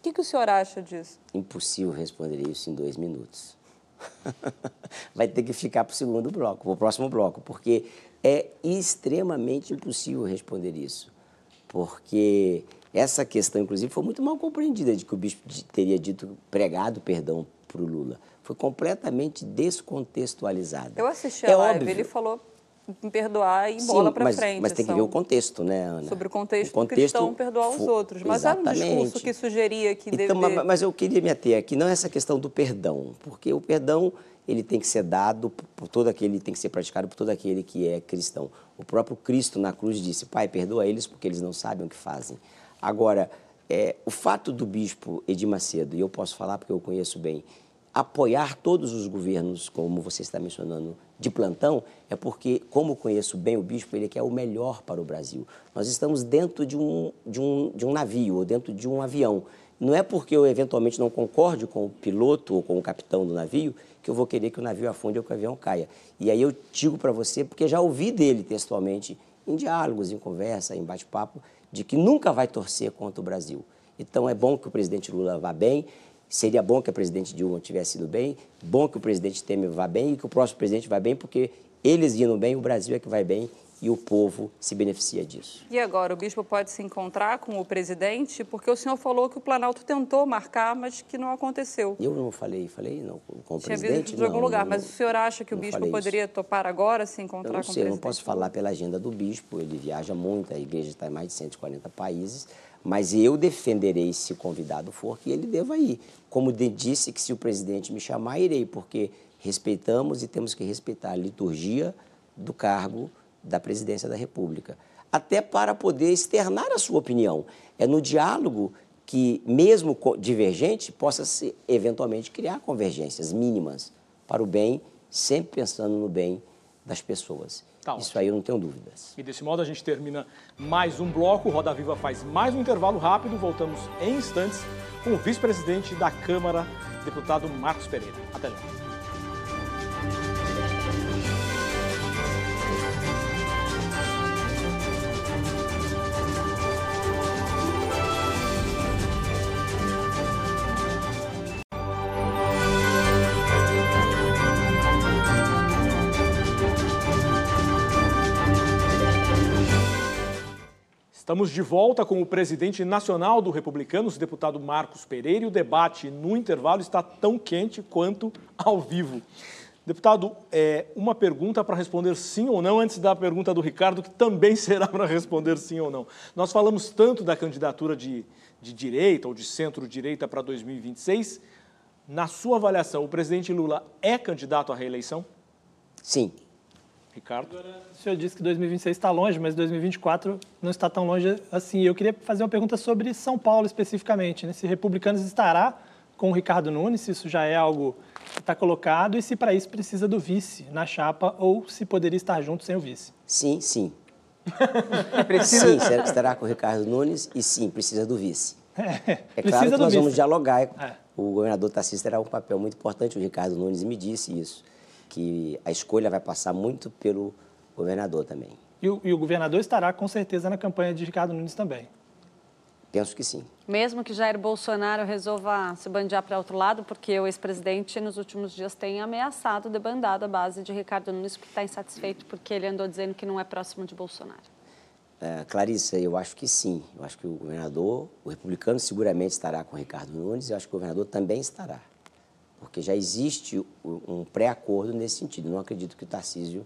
que, que o senhor acha disso? Impossível responder isso em dois minutos. Vai ter que ficar para o segundo bloco, para o próximo bloco, porque é extremamente impossível responder isso. Porque essa questão, inclusive, foi muito mal compreendida de que o bispo teria dito, pregado perdão para o Lula. Foi completamente descontextualizada. Eu assisti a é live, óbvio. ele falou em perdoar e Sim, bola para frente. Mas tem que ver o contexto, né, Ana? Sobre o contexto, o contexto cristão perdoar os outros. Mas exatamente. era um discurso que sugeria que então, deve... Mas eu queria me ater aqui, não é essa questão do perdão, porque o perdão ele tem que ser dado por todo aquele, tem que ser praticado por todo aquele que é cristão. O próprio Cristo na cruz disse, Pai, perdoa eles porque eles não sabem o que fazem. Agora, é, o fato do bispo Edir Macedo, e eu posso falar porque eu conheço bem, apoiar todos os governos, como você está mencionando, de plantão, é porque, como conheço bem o bispo, ele quer o melhor para o Brasil. Nós estamos dentro de um, de um, de um navio ou dentro de um avião. Não é porque eu eventualmente não concorde com o piloto ou com o capitão do navio que eu vou querer que o navio afunde ou que o avião caia. E aí eu digo para você, porque já ouvi dele textualmente, em diálogos, em conversa, em bate-papo, de que nunca vai torcer contra o Brasil. Então é bom que o presidente Lula vá bem, seria bom que a presidente Dilma tivesse ido bem, bom que o presidente Temer vá bem e que o próximo presidente vá bem, porque eles indo bem, o Brasil é que vai bem e o povo se beneficia disso. E agora, o bispo pode se encontrar com o presidente? Porque o senhor falou que o Planalto tentou marcar, mas que não aconteceu. Eu não falei, falei não, com o Tinha presidente. de algum lugar, não, mas o senhor acha que o bispo poderia isso. topar agora se encontrar eu não com sei, o presidente? Eu não posso falar pela agenda do bispo, ele viaja muito, a igreja está em mais de 140 países, mas eu defenderei, se convidado for, que ele deva ir. Como disse que se o presidente me chamar, irei, porque respeitamos e temos que respeitar a liturgia do cargo da presidência da República. Até para poder externar a sua opinião. É no diálogo que, mesmo divergente, possa se eventualmente criar convergências mínimas para o bem, sempre pensando no bem das pessoas. Tá Isso aí eu não tenho dúvidas. E desse modo a gente termina mais um bloco. Roda Viva faz mais um intervalo rápido. Voltamos em instantes com o vice-presidente da Câmara, deputado Marcos Pereira. Até já. Estamos de volta com o presidente nacional do Republicanos, deputado Marcos Pereira, e o debate no intervalo está tão quente quanto ao vivo. Deputado, é, uma pergunta para responder sim ou não, antes da pergunta do Ricardo, que também será para responder sim ou não. Nós falamos tanto da candidatura de, de direita ou de centro-direita para 2026. Na sua avaliação, o presidente Lula é candidato à reeleição? Sim. Ricardo? O senhor disse que 2026 está longe, mas 2024 não está tão longe assim. Eu queria fazer uma pergunta sobre São Paulo especificamente. Né? Se Republicanos estará com o Ricardo Nunes, se isso já é algo que está colocado, e se para isso precisa do vice na chapa, ou se poderia estar junto sem o vice. Sim, sim. precisa... Sim, estará com o Ricardo Nunes e sim, precisa do vice. É, é claro que nós vice. vamos dialogar. É. O governador Tarcísio terá um papel muito importante, o Ricardo Nunes me disse isso que a escolha vai passar muito pelo governador também. E o, e o governador estará com certeza na campanha de Ricardo Nunes também. Penso que sim. Mesmo que Jair Bolsonaro resolva se bandear para outro lado, porque o ex-presidente nos últimos dias tem ameaçado debandar a base de Ricardo Nunes porque está insatisfeito porque ele andou dizendo que não é próximo de Bolsonaro. É, Clarissa, eu acho que sim. Eu acho que o governador, o republicano seguramente estará com Ricardo Nunes e eu acho que o governador também estará porque já existe um pré-acordo nesse sentido. Não acredito que o Tarcísio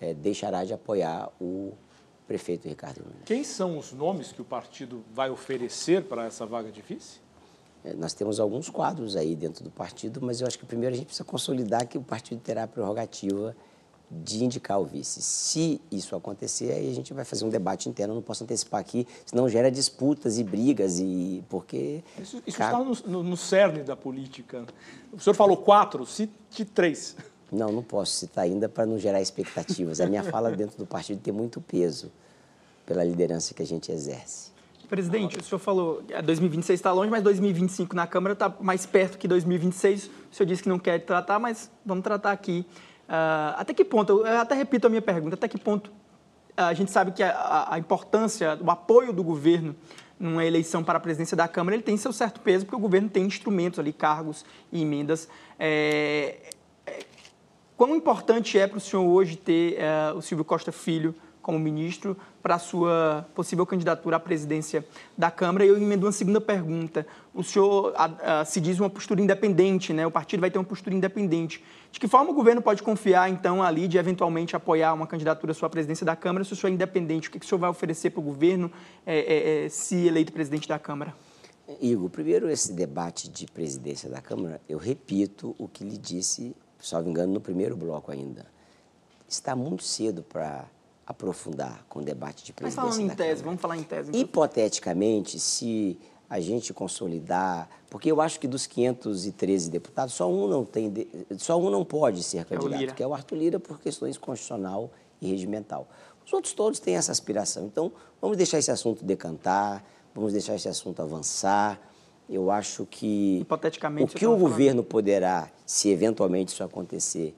é, deixará de apoiar o prefeito Ricardo Nunes. Quem são os nomes que o partido vai oferecer para essa vaga de vice? É, nós temos alguns quadros aí dentro do partido, mas eu acho que primeiro a gente precisa consolidar que o partido terá a prerrogativa de indicar o vice. Se isso acontecer, aí a gente vai fazer um debate interno, não posso antecipar aqui, senão gera disputas e brigas, e porque... Isso, isso está no, no, no, cerne da política. O senhor falou quatro, cite três. Não, não posso citar ainda para não gerar expectativas. A minha fala dentro do partido tem muito peso pela liderança que a gente exerce. Presidente, o senhor falou que 2026 está longe, mas 2025 na Câmara está mais perto que 2026. O senhor disse que não quer tratar, mas vamos tratar aqui. Uh, até que ponto, eu até repito a minha pergunta, até que ponto a gente sabe que a, a, importância, o apoio do governo numa eleição para a presidência da Câmara, ele tem seu certo peso, porque o governo tem instrumentos ali, cargos e emendas. É, é, quão importante é para o senhor hoje ter é, o Silvio Costa Filho como ministro para sua possível candidatura à presidência da Câmara. E eu emendo uma segunda pergunta. O senhor a, a, se diz uma postura independente, né? o partido vai ter uma postura independente. De que forma o governo pode confiar, então, ali de eventualmente apoiar uma candidatura à sua presidência da Câmara se o senhor é independente? O que, que o senhor vai oferecer para o governo é, é, é, se eleito presidente da Câmara? Igor, primeiro esse debate de presidência da Câmara, eu repito o que lhe disse, salvo engano, no primeiro bloco ainda. Está muito cedo para aprofundar com o debate de presidência Mas falando em tese, vamos falar em tese. Então. Hipoteticamente, se a gente consolidar, porque eu acho que dos 513 deputados, só um não tem, só um não pode ser candidato, é que é o Arthur Lira por questões constitucional e regimental. Os outros todos têm essa aspiração. Então, vamos deixar esse assunto decantar, vamos deixar esse assunto avançar. Eu acho que Hipoteticamente, o que o governo poderá, se eventualmente isso acontecer,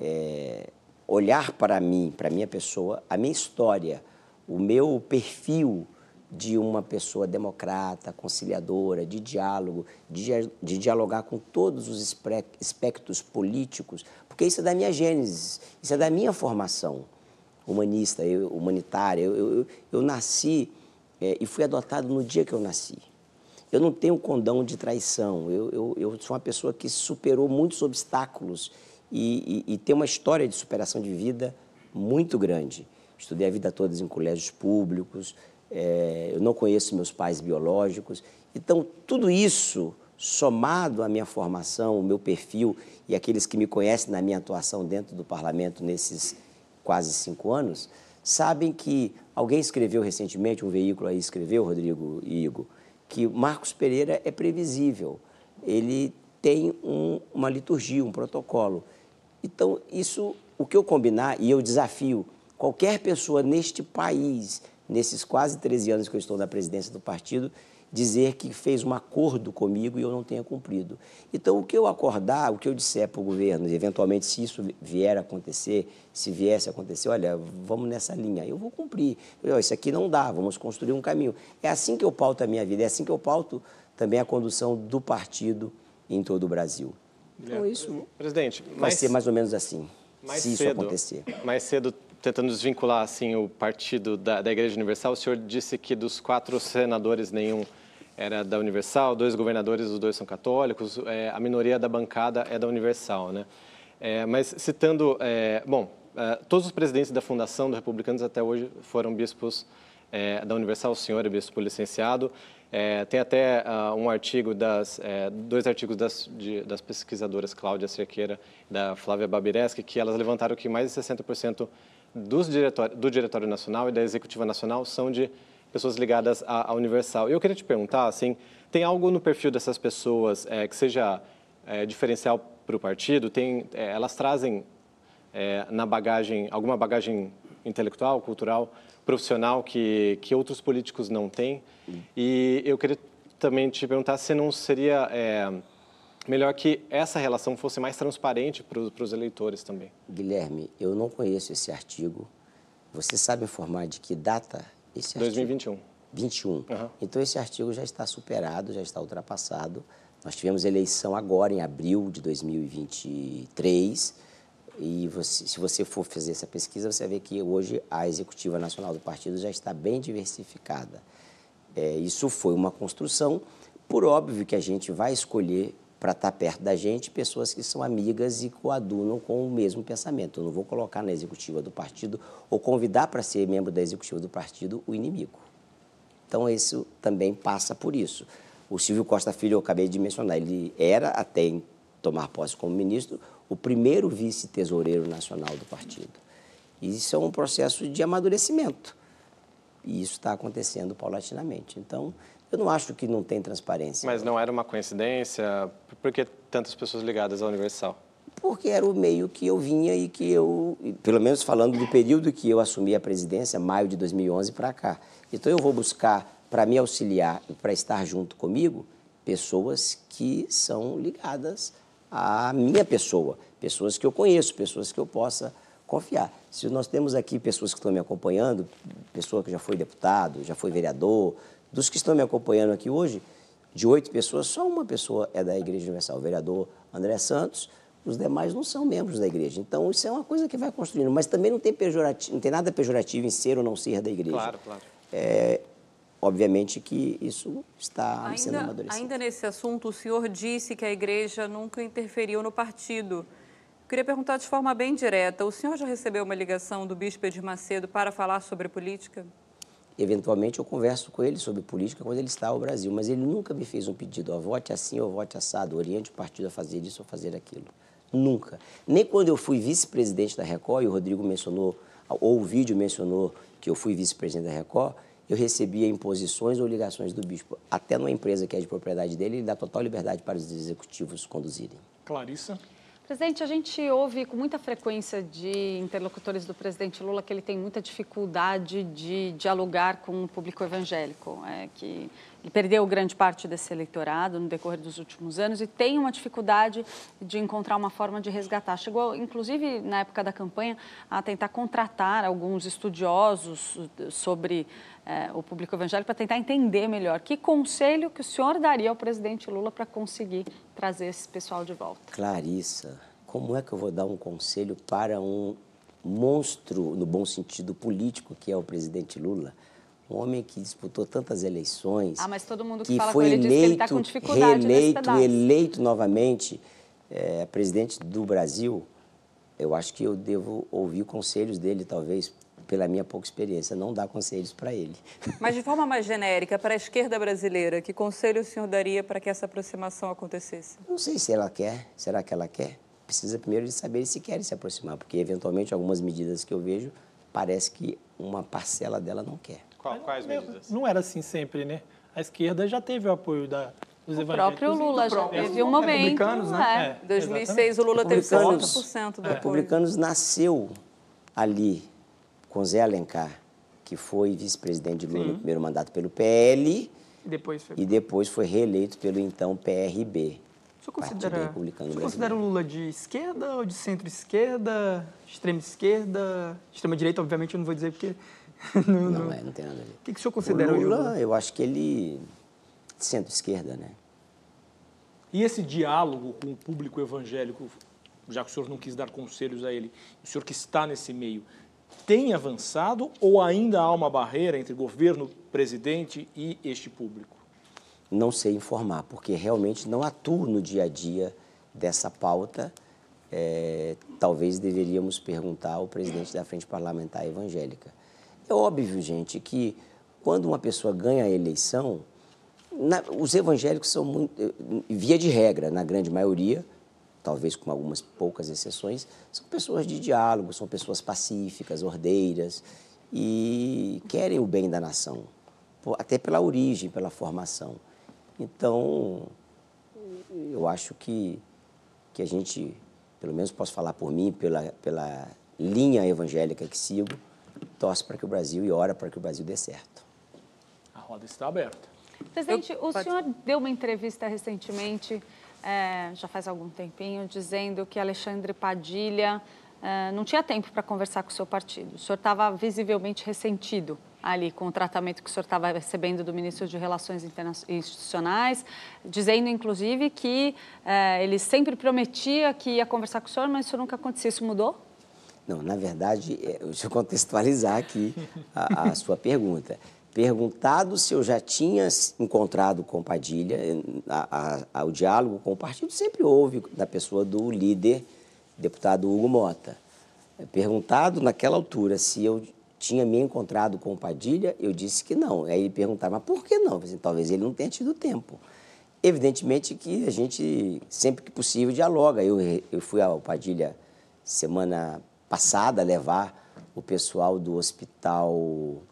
é, olhar para mim, para minha pessoa, a minha história, o meu perfil de uma pessoa democrata, conciliadora, de diálogo, de, de dialogar com todos os espectros políticos, porque isso é da minha gênese, isso é da minha formação humanista, eu, humanitária. Eu, eu, eu nasci é, e fui adotado no dia que eu nasci. Eu não tenho condão de traição, eu, eu, eu sou uma pessoa que superou muitos obstáculos e, e, e tem uma história de superação de vida muito grande. Estudei a vida toda em colégios públicos, é, eu não conheço meus pais biológicos. Então, tudo isso, somado à minha formação, o meu perfil e aqueles que me conhecem na minha atuação dentro do parlamento nesses quase cinco anos, sabem que alguém escreveu recentemente, um veículo aí escreveu, Rodrigo e Igor, que Marcos Pereira é previsível. Ele tem um, uma liturgia, um protocolo. Então, isso, o que eu combinar, e eu desafio qualquer pessoa neste país, nesses quase 13 anos que eu estou na presidência do partido, dizer que fez um acordo comigo e eu não tenha cumprido. Então, o que eu acordar, o que eu disser para o governo, eventualmente, se isso vier a acontecer, se viesse a acontecer, olha, vamos nessa linha, eu vou cumprir. Eu, isso aqui não dá, vamos construir um caminho. É assim que eu pauto a minha vida, é assim que eu pauto também a condução do partido em todo o Brasil. Então, isso Presidente, vai mais, ser mais ou menos assim, mais se cedo, isso acontecer. Mais cedo, tentando desvincular assim, o partido da, da Igreja Universal, o senhor disse que dos quatro senadores, nenhum era da Universal, dois governadores, os dois são católicos, é, a minoria da bancada é da Universal, né? É, mas citando, é, bom, é, todos os presidentes da fundação do Republicanos até hoje foram bispos é, da Universal, o senhor é bispo licenciado, é, tem até uh, um artigo das dois artigos das, de, das pesquisadoras Cláudia Cerqueira e da Flávia Babireski que elas levantaram que mais de 60% dos diretório, do Diretório Nacional e da Executiva Nacional são de pessoas ligadas à, à Universal. Eu queria te perguntar, assim, tem algo no perfil dessas pessoas é, que seja é, diferencial para o partido? Tem, é, elas trazem é, na bagagem alguma bagagem intelectual, cultural, profissional que que outros políticos não têm? E eu queria também te perguntar se não seria é, melhor que essa relação fosse mais transparente para os eleitores também. Guilherme, eu não conheço esse artigo. Você sabe informar de que data esse 2021. Artigo, 21. Uhum. Então, esse artigo já está superado, já está ultrapassado. Nós tivemos eleição agora, em abril de 2023. E você, se você for fazer essa pesquisa, você ver que hoje a executiva nacional do partido já está bem diversificada. É, isso foi uma construção, por óbvio que a gente vai escolher para estar perto da gente pessoas que são amigas e coadunam com o mesmo pensamento. Eu não vou colocar na executiva do partido ou convidar para ser membro da executiva do partido o inimigo. Então, isso também passa por isso. O Silvio Costa Filho, eu acabei de mencionar, ele era, até tomar posse como ministro, o primeiro vice-tesoureiro nacional do partido. Isso é um processo de amadurecimento. E isso está acontecendo paulatinamente. Então, eu não acho que não tem transparência. Mas não era uma coincidência? Por que tantas pessoas ligadas à Universal? Porque era o meio que eu vinha e que eu, pelo menos falando do período que eu assumi a presidência, maio de 2011 para cá. Então eu vou buscar, para me auxiliar e para estar junto comigo, pessoas que são ligadas à minha pessoa, pessoas que eu conheço, pessoas que eu possa confiar. Se nós temos aqui pessoas que estão me acompanhando, pessoa que já foi deputado, já foi vereador, dos que estão me acompanhando aqui hoje, de oito pessoas, só uma pessoa é da Igreja Universal, o vereador André Santos, os demais não são membros da igreja. Então, isso é uma coisa que vai construindo. Mas também não tem, pejorativo, não tem nada pejorativo em ser ou não ser da igreja. Claro, claro. É, obviamente que isso está ainda, sendo amadurecido. Ainda nesse assunto, o senhor disse que a igreja nunca interferiu no partido. Eu queria perguntar de forma bem direta, o senhor já recebeu uma ligação do bispo Edir Macedo para falar sobre política? Eventualmente eu converso com ele sobre política quando ele está ao Brasil, mas ele nunca me fez um pedido, ó, vote assim ou vote assado, oriente o partido a fazer isso ou fazer aquilo. Nunca. Nem quando eu fui vice-presidente da Record, e o Rodrigo mencionou, ou o vídeo mencionou que eu fui vice-presidente da Record, eu recebia imposições ou ligações do bispo. Até numa empresa que é de propriedade dele, ele dá total liberdade para os executivos conduzirem. Clarissa? Presidente, a gente ouve com muita frequência de interlocutores do presidente Lula que ele tem muita dificuldade de dialogar com o público evangélico, é, que ele perdeu grande parte desse eleitorado no decorrer dos últimos anos e tem uma dificuldade de encontrar uma forma de resgatar. Chegou, inclusive, na época da campanha, a tentar contratar alguns estudiosos sobre é, o público evangélico para tentar entender melhor. Que conselho que o senhor daria ao presidente Lula para conseguir trazer esse pessoal de volta? Clarissa, como é que eu vou dar um conselho para um monstro, no bom sentido político, que é o presidente Lula? Um homem que disputou tantas eleições. Ah, mas todo mundo que, que fala foi com ele eleito, diz que ele está com dificuldade reeleito, eleito novamente é, presidente do Brasil. Eu acho que eu devo ouvir conselhos dele, talvez, pela minha pouca experiência, não dar conselhos para ele. Mas de forma mais genérica, para a esquerda brasileira, que conselho o senhor daria para que essa aproximação acontecesse? Não sei se ela quer. Será que ela quer? precisa primeiro de saber se querem se aproximar, porque eventualmente algumas medidas que eu vejo parece que uma parcela dela não quer. Qual, quais medidas? Não era assim sempre, né? A esquerda já teve o apoio da, dos O evangélicos. próprio Lula já teve um momento. Republicanos, né? É, 2006 o Lula teve Republicanos- 60% do O apoio. Republicanos nasceu ali com Zé Alencar, que foi vice-presidente de Lula no primeiro mandato pelo PL E depois foi. e depois foi reeleito pelo então PRB. O senhor considera, o considera o. Lula de esquerda ou de centro-esquerda, extrema-esquerda, extrema-direita, obviamente eu não vou dizer porque... não, Não, é, não tem nada a ver. O que, que o senhor O considera o Lula, Lula? eu acho que ele centro-esquerda, né? E esse diálogo com o público evangélico, já que o senhor não quis dar conselhos a ele, o senhor que está nesse meio, tem avançado ou ainda há uma barreira entre governo, presidente e este público? Não sei informar, porque realmente não atuo no dia a dia dessa pauta. É, talvez deveríamos perguntar ao presidente da Frente Parlamentar Evangélica. É óbvio, gente, que quando uma pessoa ganha a eleição, na- os evangélicos são muito, eh, via de regra, na grande maioria, talvez com algumas poucas exceções, são pessoas de diálogo, são pessoas pacíficas, ordeiras e querem o bem da nação, até pela origem, pela formação. Então, eu acho que, que a gente, pelo menos posso falar por mim, pela, pela linha evangélica que sigo, torce para que o Brasil e ora para que o Brasil dê certo. A roda está aberta. Presidente, o pode- senhor deu uma entrevista recentemente, eh, já faz algum tempinho, dizendo que Alexandre Padilha eh, não tinha tempo para conversar com o seu partido. O senhor estava visivelmente ressentido ali com o tratamento que o senhor estava recebendo do ministro de Relações Interna- Institucionais, dizendo, inclusive, que eh, ele sempre prometia que ia conversar com o senhor, mas isso nunca aconteceu. Isso mudou? Não, na verdade, é, deixa eu contextualizar aqui a, a sua pergunta. Perguntado se eu já tinha encontrado com Padilha, a- a- a- o diálogo com o partido sempre houve da pessoa do líder, deputado Hugo Mota. Perguntado naquela altura se eu tinha me encontrado com o Padilha, eu disse que não. Aí ele perguntava, mas por que não? Eu falei, Talvez ele não tenha tido tempo. Evidentemente que a gente, sempre que possível, dialoga. Eu, eu fui ao Padilha semana passada levar o pessoal do hospital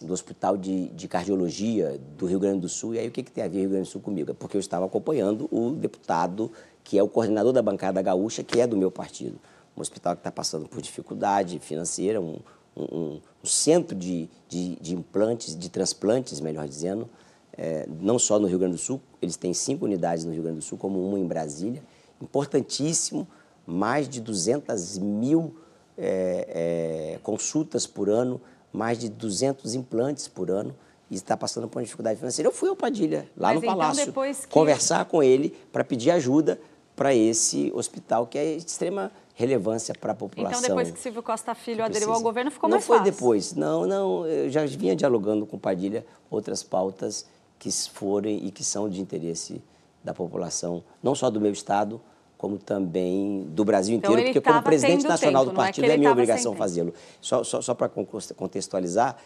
do hospital de, de cardiologia do Rio Grande do Sul. E aí o que, que tem a ver Rio Grande do Sul comigo? É porque eu estava acompanhando o deputado que é o coordenador da bancada gaúcha, que é do meu partido. Um hospital que está passando por dificuldade financeira, um, um, um centro de, de, de implantes, de transplantes, melhor dizendo, é, não só no Rio Grande do Sul, eles têm cinco unidades no Rio Grande do Sul, como uma em Brasília. Importantíssimo, mais de 200 mil é, é, consultas por ano, mais de 200 implantes por ano, e está passando por uma dificuldade financeira. Eu fui ao Padilha, lá Mas no então, Palácio, que- conversar com ele para pedir ajuda para esse hospital, que é de extrema relevância para a população. Então, depois que Silvio Costa Filho aderiu ao governo, ficou não mais foi fácil. depois, não, não. Eu já vinha dialogando com o Padilha outras pautas que forem e que são de interesse da população, não só do meu estado, como também do Brasil Então, inteiro, ele porque como presidente nacional tempo, do é partido é, ele minha obrigação fazê-lo. Só, só, só para contextualizar,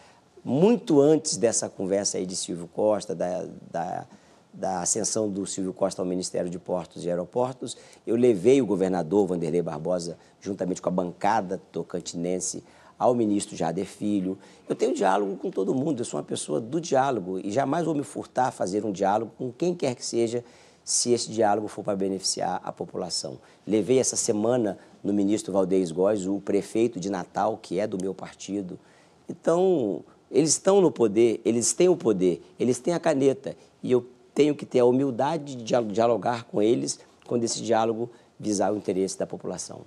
muito antes dessa conversa aí de Silvio Costa, da, da, da ascensão do Silvio Costa ao Ministério de Portos e Aeroportos, eu levei o governador Vanderlei Barbosa, juntamente com a bancada tocantinense, ao ministro Jader Filho. Eu tenho diálogo com todo mundo, eu sou uma pessoa do diálogo e jamais vou me furtar a fazer um diálogo com quem quer que seja, se esse diálogo for para beneficiar a população. Levei essa semana no ministro Valdez Góes, o prefeito de Natal, que é do meu partido. Então, eles estão no poder, eles têm o poder, eles têm a caneta. E eu tenho que ter a humildade de dialo- dialogar com eles quando esse diálogo visar o interesse da população.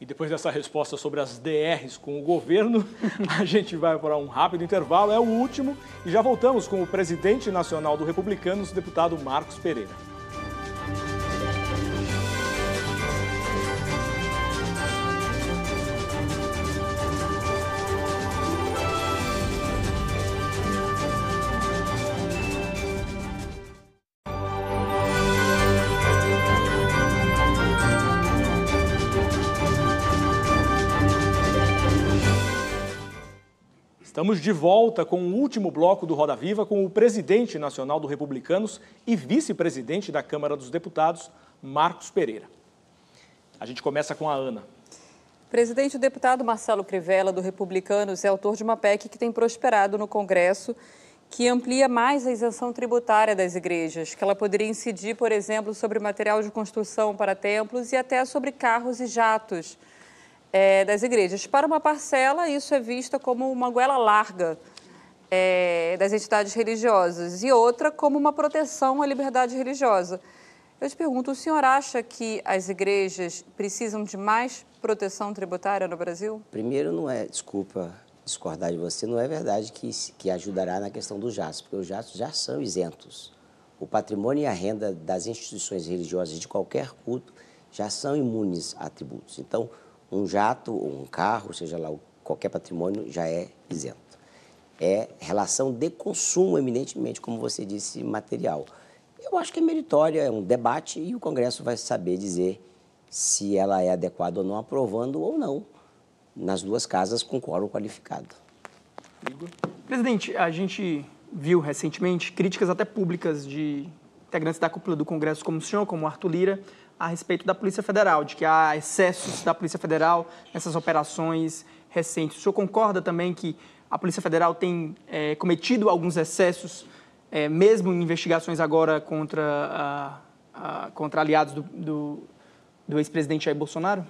E depois dessa resposta sobre as DRs com o governo, a gente vai para um rápido intervalo, é o último, e já voltamos com o presidente nacional do Republicanos, deputado Marcos Pereira. Estamos de volta com o último bloco do Roda Viva com o presidente nacional do Republicanos e vice-presidente da Câmara dos Deputados, Marcos Pereira. A gente começa com a Ana. Presidente, o deputado Marcelo Crivella, do Republicanos, é autor de uma PEC que tem prosperado no Congresso, que amplia mais a isenção tributária das igrejas, que ela poderia incidir, por exemplo, sobre material de construção para templos e até sobre carros e jatos é, das igrejas. Para uma parcela, isso é vista como uma goela larga é, das entidades religiosas e outra como uma proteção à liberdade religiosa. Eu te pergunto, o senhor acha que as igrejas precisam de mais proteção tributária no Brasil? Primeiro, não é, desculpa discordar de você, não é verdade que, que ajudará na questão dos jatos, porque os jatos já são isentos. O patrimônio e a renda das instituições religiosas de qualquer culto já são imunes a tributos. Então, um jato ou um carro, seja lá qualquer patrimônio, já é isento. É relação de consumo, eminentemente, como você disse, material. Eu acho que é meritória, é um debate e o Congresso vai saber dizer se ela é adequada ou não, aprovando ou não, nas duas casas com quórum qualificado. Presidente, a gente viu recentemente críticas até públicas de integrantes da cúpula do Congresso, como o senhor, como o Arthur Lira, a respeito da Polícia Federal, de que há excessos da Polícia Federal nessas operações recentes. O senhor concorda também que a Polícia Federal tem é, cometido alguns excessos, é, mesmo em investigações agora contra, a, a, contra aliados do, do, do ex-presidente Jair Bolsonaro?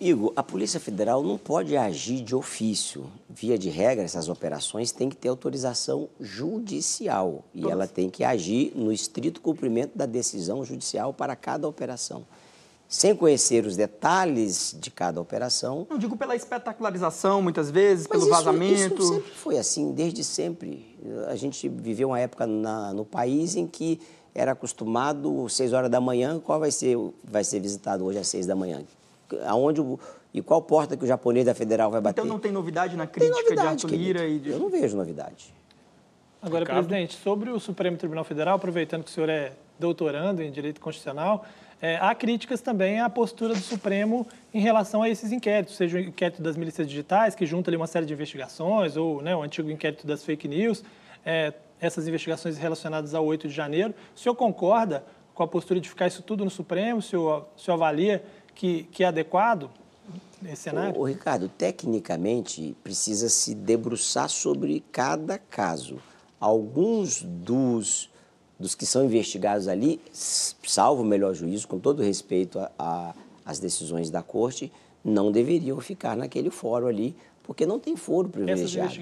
Igor, a Polícia Federal não pode agir de ofício. Via de regra, essas operações têm que ter autorização judicial e ela tem que agir no estrito cumprimento da decisão judicial para cada operação. Sem conhecer os detalhes de cada operação. Não digo pela espetacularização, muitas vezes, pelo isso, vazamento. Isso sempre foi assim, desde sempre. A gente viveu uma época na, no país em que era acostumado, seis horas da manhã, qual vai ser, vai ser visitado hoje às seis da manhã? Aonde o, e qual porta que o japonês da Federal vai bater. Então não tem novidade na crítica novidade, de Arthur Lira e de... Eu não vejo novidade. Agora, Ricardo. presidente, sobre o Supremo Tribunal Federal, aproveitando que o senhor é doutorando em Direito Constitucional, é, há críticas também à postura do Supremo em relação a esses inquéritos, seja o inquérito das milícias digitais, que junta ali uma série de investigações, ou né, o antigo inquérito das fake news, é, essas investigações relacionadas ao 8 de janeiro. O senhor concorda com a postura de ficar isso tudo no Supremo? O senhor, o senhor avalia que, que é adequado nesse cenário? O, o Ricardo, tecnicamente, precisa se debruçar sobre cada caso. Alguns dos, dos que são investigados ali, salvo o melhor juízo, com todo respeito às decisões da corte, não deveriam ficar naquele fórum ali, porque não tem foro privilegiado.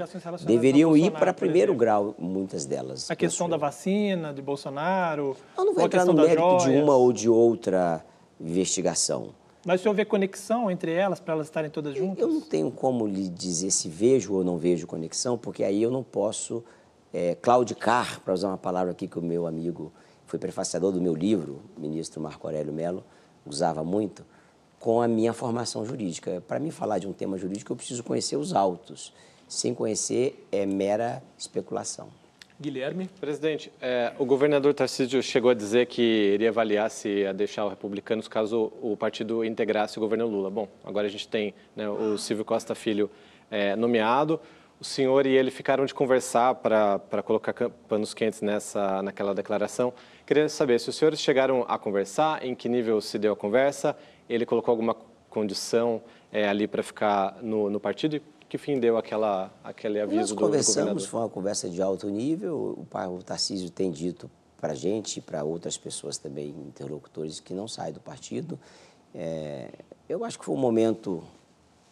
Deveriam ir para primeiro grau, muitas delas. A questão da vacina, de Bolsonaro. Eu não vou entrar no mérito de uma ou de outra investigação. Mas se houver conexão entre elas, para elas estarem todas juntas? Eu não tenho como lhe dizer se vejo ou não vejo conexão, porque aí eu não posso é, claudicar, para usar uma palavra aqui que o meu amigo foi prefaciador do meu livro, ministro Marco Aurélio Mello, usava muito, com a minha formação jurídica. Para mim falar de um tema jurídico, eu preciso conhecer os autos. Sem conhecer, é mera especulação. Guilherme. Presidente, é, o governador Tarcísio chegou a dizer que iria avaliar se ia deixar o republicanos caso o partido integrasse o governo Lula. Bom, agora a gente tem né, o Silvio Costa Filho é, nomeado. O senhor e ele ficaram de conversar para colocar panos quentes nessa, naquela declaração. Queria saber se os senhores chegaram a conversar, em que nível se deu a conversa, ele colocou alguma condição é, ali para ficar no, no partido que fim deu aquela, aquele aviso Nós conversamos, foi uma conversa de alto nível. O, o Tarcísio tem dito para a gente e para outras pessoas também, interlocutores, que não sai do partido. É, eu acho que foi um momento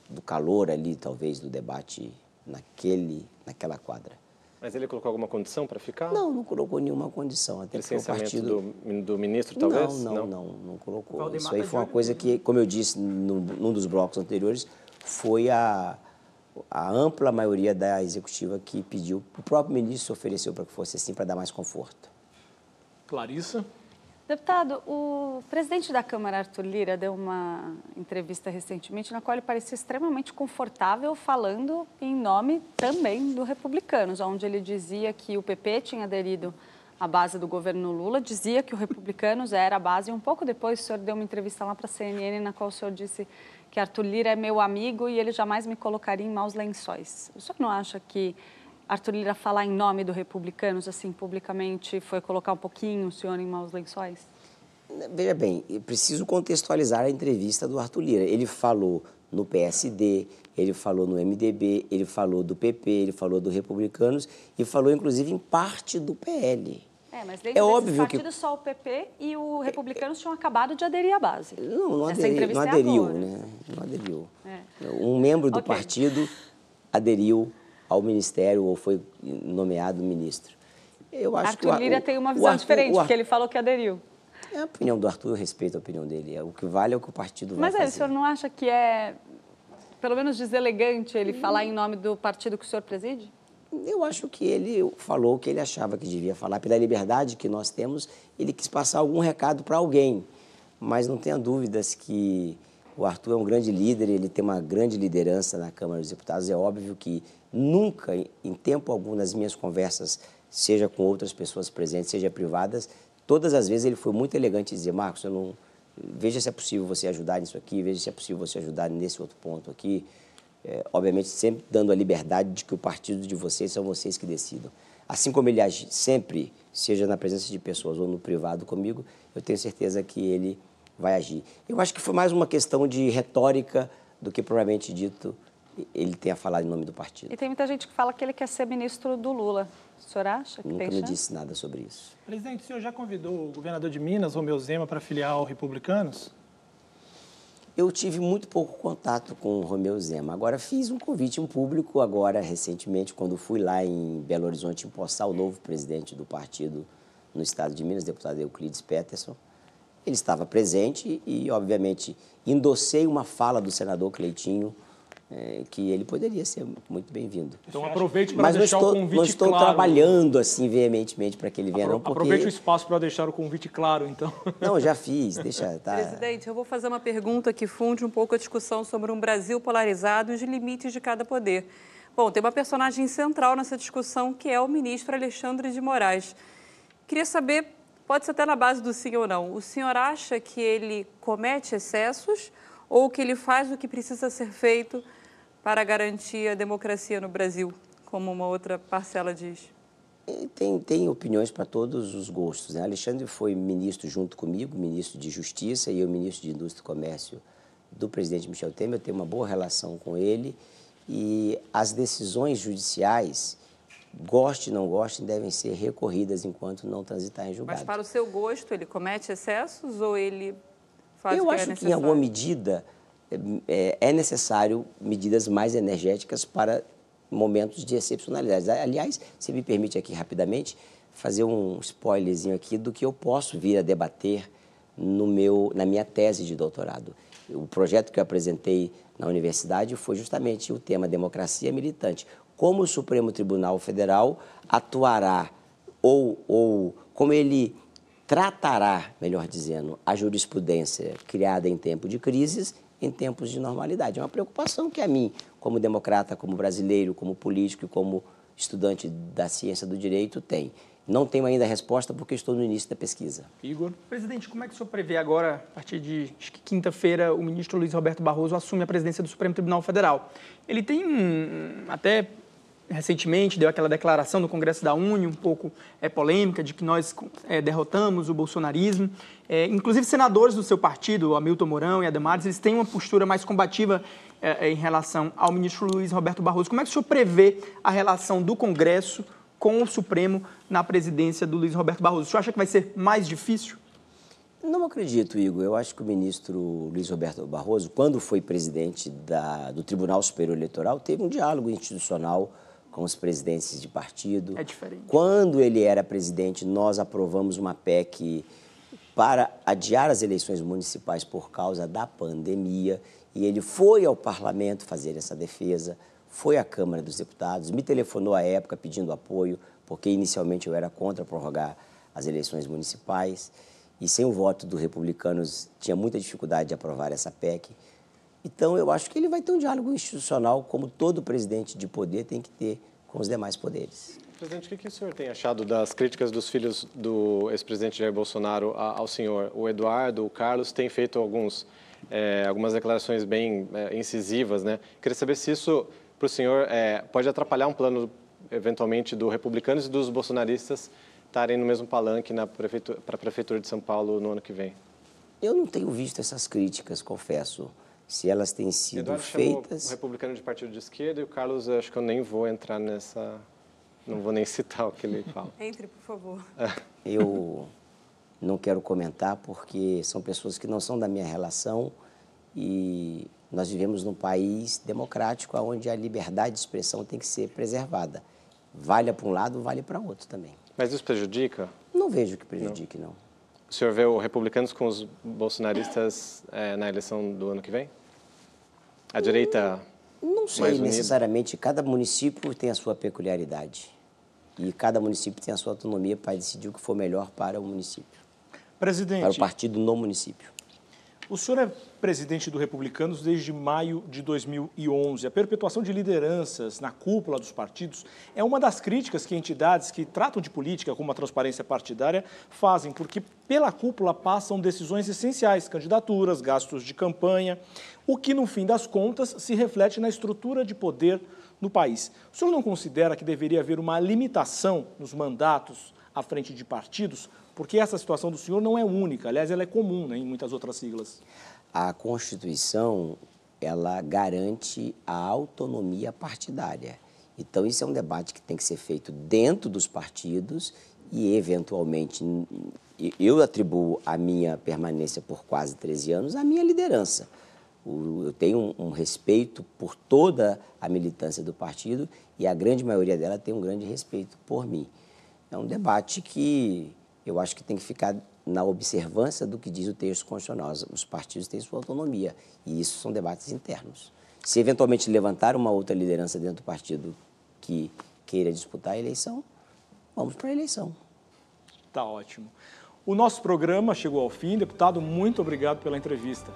do calor ali, talvez, do debate naquele, naquela quadra. Mas ele colocou alguma condição para ficar? Não, não colocou nenhuma condição. Até porque o partido... do, do ministro, talvez? Não, não, não, não, não colocou. Isso aí foi uma coisa que, como eu disse no, num dos blocos anteriores, foi a, a ampla maioria da executiva que pediu, o próprio ministro ofereceu para que fosse assim, para dar mais conforto. Clarissa? Deputado, o presidente da Câmara, Arthur Lira, deu uma entrevista recentemente na qual ele parecia extremamente confortável falando em nome também do Republicanos, onde ele dizia que o PP tinha aderido à base do governo Lula, dizia que o Republicanos era a base, e um pouco depois o senhor deu uma entrevista lá para a CNN na qual o senhor disse que Arthur Lira é meu amigo e ele jamais me colocaria em maus lençóis. O senhor não acha que Arthur Lira falar em nome do Republicanos, assim, publicamente, foi colocar um pouquinho o senhor em maus lençóis? Veja bem, preciso contextualizar a entrevista do Arthur Lira. Ele falou no PSD, ele falou no MDB, ele falou do PP, ele falou do Republicanos e falou inclusive em parte do PL. É, mas dentro é óbvio partidos, que... só o PP e o Republicanos tinham acabado de aderir à base. Não, não, aderi, não é aderiu, é né? Não aderiu. É. Um membro do okay. partido aderiu ao ministério ou foi nomeado ministro. Eu acho Arthur que o, Lira tem uma visão Arthur, diferente, porque ele falou que aderiu. É a opinião do Arthur, eu respeito a opinião dele. É, o que vale é o que o partido vai Mas fazer. Mas o senhor não acha que é, pelo menos, deselegante ele hum. falar em nome do partido que o senhor preside? Eu acho que ele falou o que ele achava que devia falar. Pela liberdade que nós temos, ele quis passar algum recado para alguém. Mas não tenha dúvidas que o Arthur é um grande líder, ele tem uma grande liderança na Câmara dos Deputados. É óbvio que nunca, em tempo algum, nas minhas conversas, seja com outras pessoas presentes, seja privadas, todas as vezes ele foi muito elegante em dizer, Marcos, eu não veja se é possível você ajudar nisso aqui, veja se é possível você ajudar nesse outro ponto aqui. É, obviamente, sempre dando a liberdade de que o partido de vocês são vocês que decidam. Assim como ele age sempre, seja na presença de pessoas ou no privado comigo, eu tenho certeza que ele vai agir. Eu acho que foi mais uma questão de retórica do que propriamente dito ele tenha falado em nome do partido. E tem muita gente que fala que ele quer ser ministro do Lula. O senhor acha que Nunca tem me chance? disse nada sobre isso. Presidente, o senhor já convidou o governador de Minas, Romeu Zema, para filiar ao Republicanos? Eu tive muito pouco contato com o Romeu Zema. Agora, fiz um convite em público, agora, recentemente, quando fui lá em Belo Horizonte empossar o novo presidente do partido no estado de Minas, deputado Euclides Peterson. Ele estava presente e, obviamente, endossei uma fala do senador Cleitinho, é, que ele poderia ser muito bem-vindo. Então aproveite para deixar estou, o convite não estou claro. trabalhando assim veementemente para que ele venha, Apro não. Porque... Aproveite o espaço para deixar o convite claro, então. Não, já fiz, deixa. Tá... Presidente, eu vou fazer uma pergunta que funde um pouco a discussão sobre um Brasil polarizado e os limites de cada poder. Bom, tem uma personagem central nessa discussão que é o ministro Alexandre de Moraes. Queria saber, pode ser até na base do sim ou não, o senhor acha que ele comete excessos ou que ele faz o que precisa ser feito para garantir a democracia no Brasil, como uma outra parcela diz? Tem, tem opiniões para todos os gostos. Né? Alexandre foi ministro junto comigo, ministro de Justiça, e eu ministro de Indústria e Comércio do presidente Michel Temer. Eu tenho uma boa relação com ele e as decisões judiciais, goste ou não goste, devem ser recorridas enquanto não transitar em julgado. Mas para o seu gosto, ele comete excessos ou ele faz eu o que é é necessário? Acho que em alguma medida é, é necessário medidas mais enérgicas para momentos de excepcionalidade. Aliás, se me permite aqui rapidamente fazer um spoilerzinho aqui do que eu posso vir a debater no meu, na minha tese de doutorado. O projeto que eu apresentei na universidade foi justamente o tema democracia militante. Como o Supremo Tribunal Federal atuará ou, ou como ele tratará, melhor dizendo, a jurisprudência criada em tempo de crises em tempos de normalidade. É uma preocupação que a mim, como democrata, como brasileiro, como político e como estudante da ciência do direito, tem. Não tenho ainda a resposta porque estou no início da pesquisa. Igor? Presidente, como é que o senhor prevê agora, a partir de quinta-feira, o ministro Luiz Roberto Barroso assume a presidência do Supremo Tribunal Federal? Ele tem um, até recentemente deu aquela declaração no Congresso da Uni, um pouco é, polêmica, de que nós é, derrotamos o bolsonarismo. É, inclusive, senadores do seu partido, Hamilton Mourão e Ademares, eles têm uma postura mais combativa é, é, em relação ao ministro Luiz Roberto Barroso. Como é que o senhor prevê a relação do Congresso com o Supremo na presidência do Luiz Roberto Barroso? O senhor acha que vai ser mais difícil? Não acredito, Igor. Eu acho que o ministro Luiz Roberto Barroso, quando foi presidente da, do Tribunal Superior Eleitoral, teve um diálogo institucional com os presidentes de partido. É diferente. Quando ele era presidente, nós aprovamos uma PEC para adiar as eleições municipais por causa da pandemia e ele foi ao parlamento fazer essa defesa, foi à Câmara dos Deputados, me telefonou à época pedindo apoio, porque inicialmente eu era contra prorrogar as eleições municipais e sem o voto dos republicanos tinha muita dificuldade de aprovar essa PEC. Então, eu acho que ele vai ter um diálogo institucional, como todo presidente de poder tem que ter com os demais poderes. Presidente, o que, o senhor tem achado das críticas dos filhos do ex-presidente Jair Bolsonaro ao senhor? O Eduardo, o Carlos têm feito alguns, é, algumas declarações bem é, incisivas, né? Queria saber se isso, para o senhor, é, pode atrapalhar um plano, eventualmente, do republicanos e dos bolsonaristas estarem no mesmo palanque para a Prefeitura de São Paulo no ano que vem? Eu não tenho visto essas críticas, confesso. Se elas têm sido Eduardo feitas. O republicano de partido de esquerda e o Carlos, acho que eu nem vou entrar nessa. Não vou nem citar o que ele fala. Entre, por favor. Eu não quero comentar porque são pessoas que não são da minha relação e nós vivemos num país democrático onde a liberdade de expressão tem que ser preservada. Vale para um lado, vale para outro também. Mas isso prejudica? Não vejo que prejudique, não. não. O senhor vê o republicanos com os bolsonaristas é, na eleição do ano que vem? A direita. Não, não sei necessariamente. Cada município tem a sua peculiaridade. E cada município tem a sua autonomia para decidir o que for melhor para o município. Presidente. Para o partido no município. O senhor é presidente do Republicanos desde maio de 2011. A perpetuação de lideranças na cúpula dos partidos é uma das críticas que entidades que tratam de política, como a transparência partidária, fazem, porque pela cúpula passam decisões essenciais, candidaturas, gastos de campanha, o que, no fim das contas, se reflete na estrutura de poder no país. O senhor não considera que deveria haver uma limitação nos mandatos à frente de partidos porque essa situação do senhor não é única, aliás, ela é comum né, em muitas outras siglas. A Constituição, ela garante a autonomia partidária. Então, isso é um debate que tem que ser feito dentro dos partidos e, eventualmente, eu atribuo a minha permanência por quase 13 anos à minha liderança. Eu tenho um, respeito por toda a militância do partido e a grande maioria dela tem um grande respeito por mim. É um debate que eu acho que tem que ficar na observância do que diz o texto constitucional. Os partidos têm sua autonomia e isso são debates internos. Se eventualmente levantar uma outra liderança dentro do partido que queira disputar a eleição, vamos para a eleição. Tá ótimo. O nosso programa chegou ao fim. Deputado, muito obrigado pela entrevista.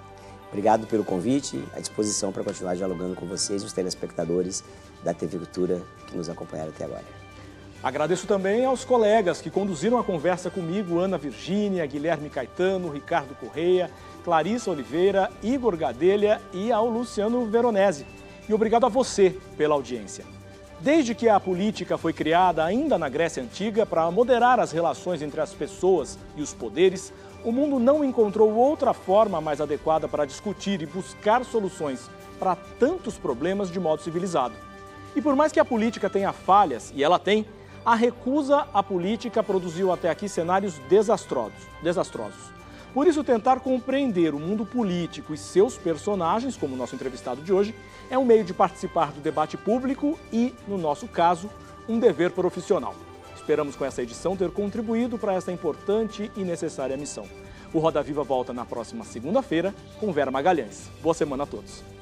Obrigado pelo convite, à disposição para continuar dialogando com vocês e os telespectadores da TV Cultura que nos acompanharam até agora. Agradeço também aos colegas que conduziram a conversa comigo, Ana Virgínia, Guilherme Caetano, Ricardo Correia, Clarissa Oliveira, Igor Gadelha e ao Luciano Veronese. E obrigado a você pela audiência. Desde que a política foi criada ainda na Grécia Antiga para moderar as relações entre as pessoas e os poderes, o mundo não encontrou outra forma mais adequada para discutir e buscar soluções para tantos problemas de modo civilizado. E por mais que a política tenha falhas, e ela tem, a recusa à política produziu até aqui cenários desastrosos. desastrosos. Por isso, tentar compreender o mundo político e seus personagens, como o nosso entrevistado de hoje, é um meio de participar do debate público e, no nosso caso, um dever profissional. Esperamos com essa edição ter contribuído para essa importante e necessária missão. O Roda Viva volta na próxima segunda-feira com Vera Magalhães. Boa semana a todos.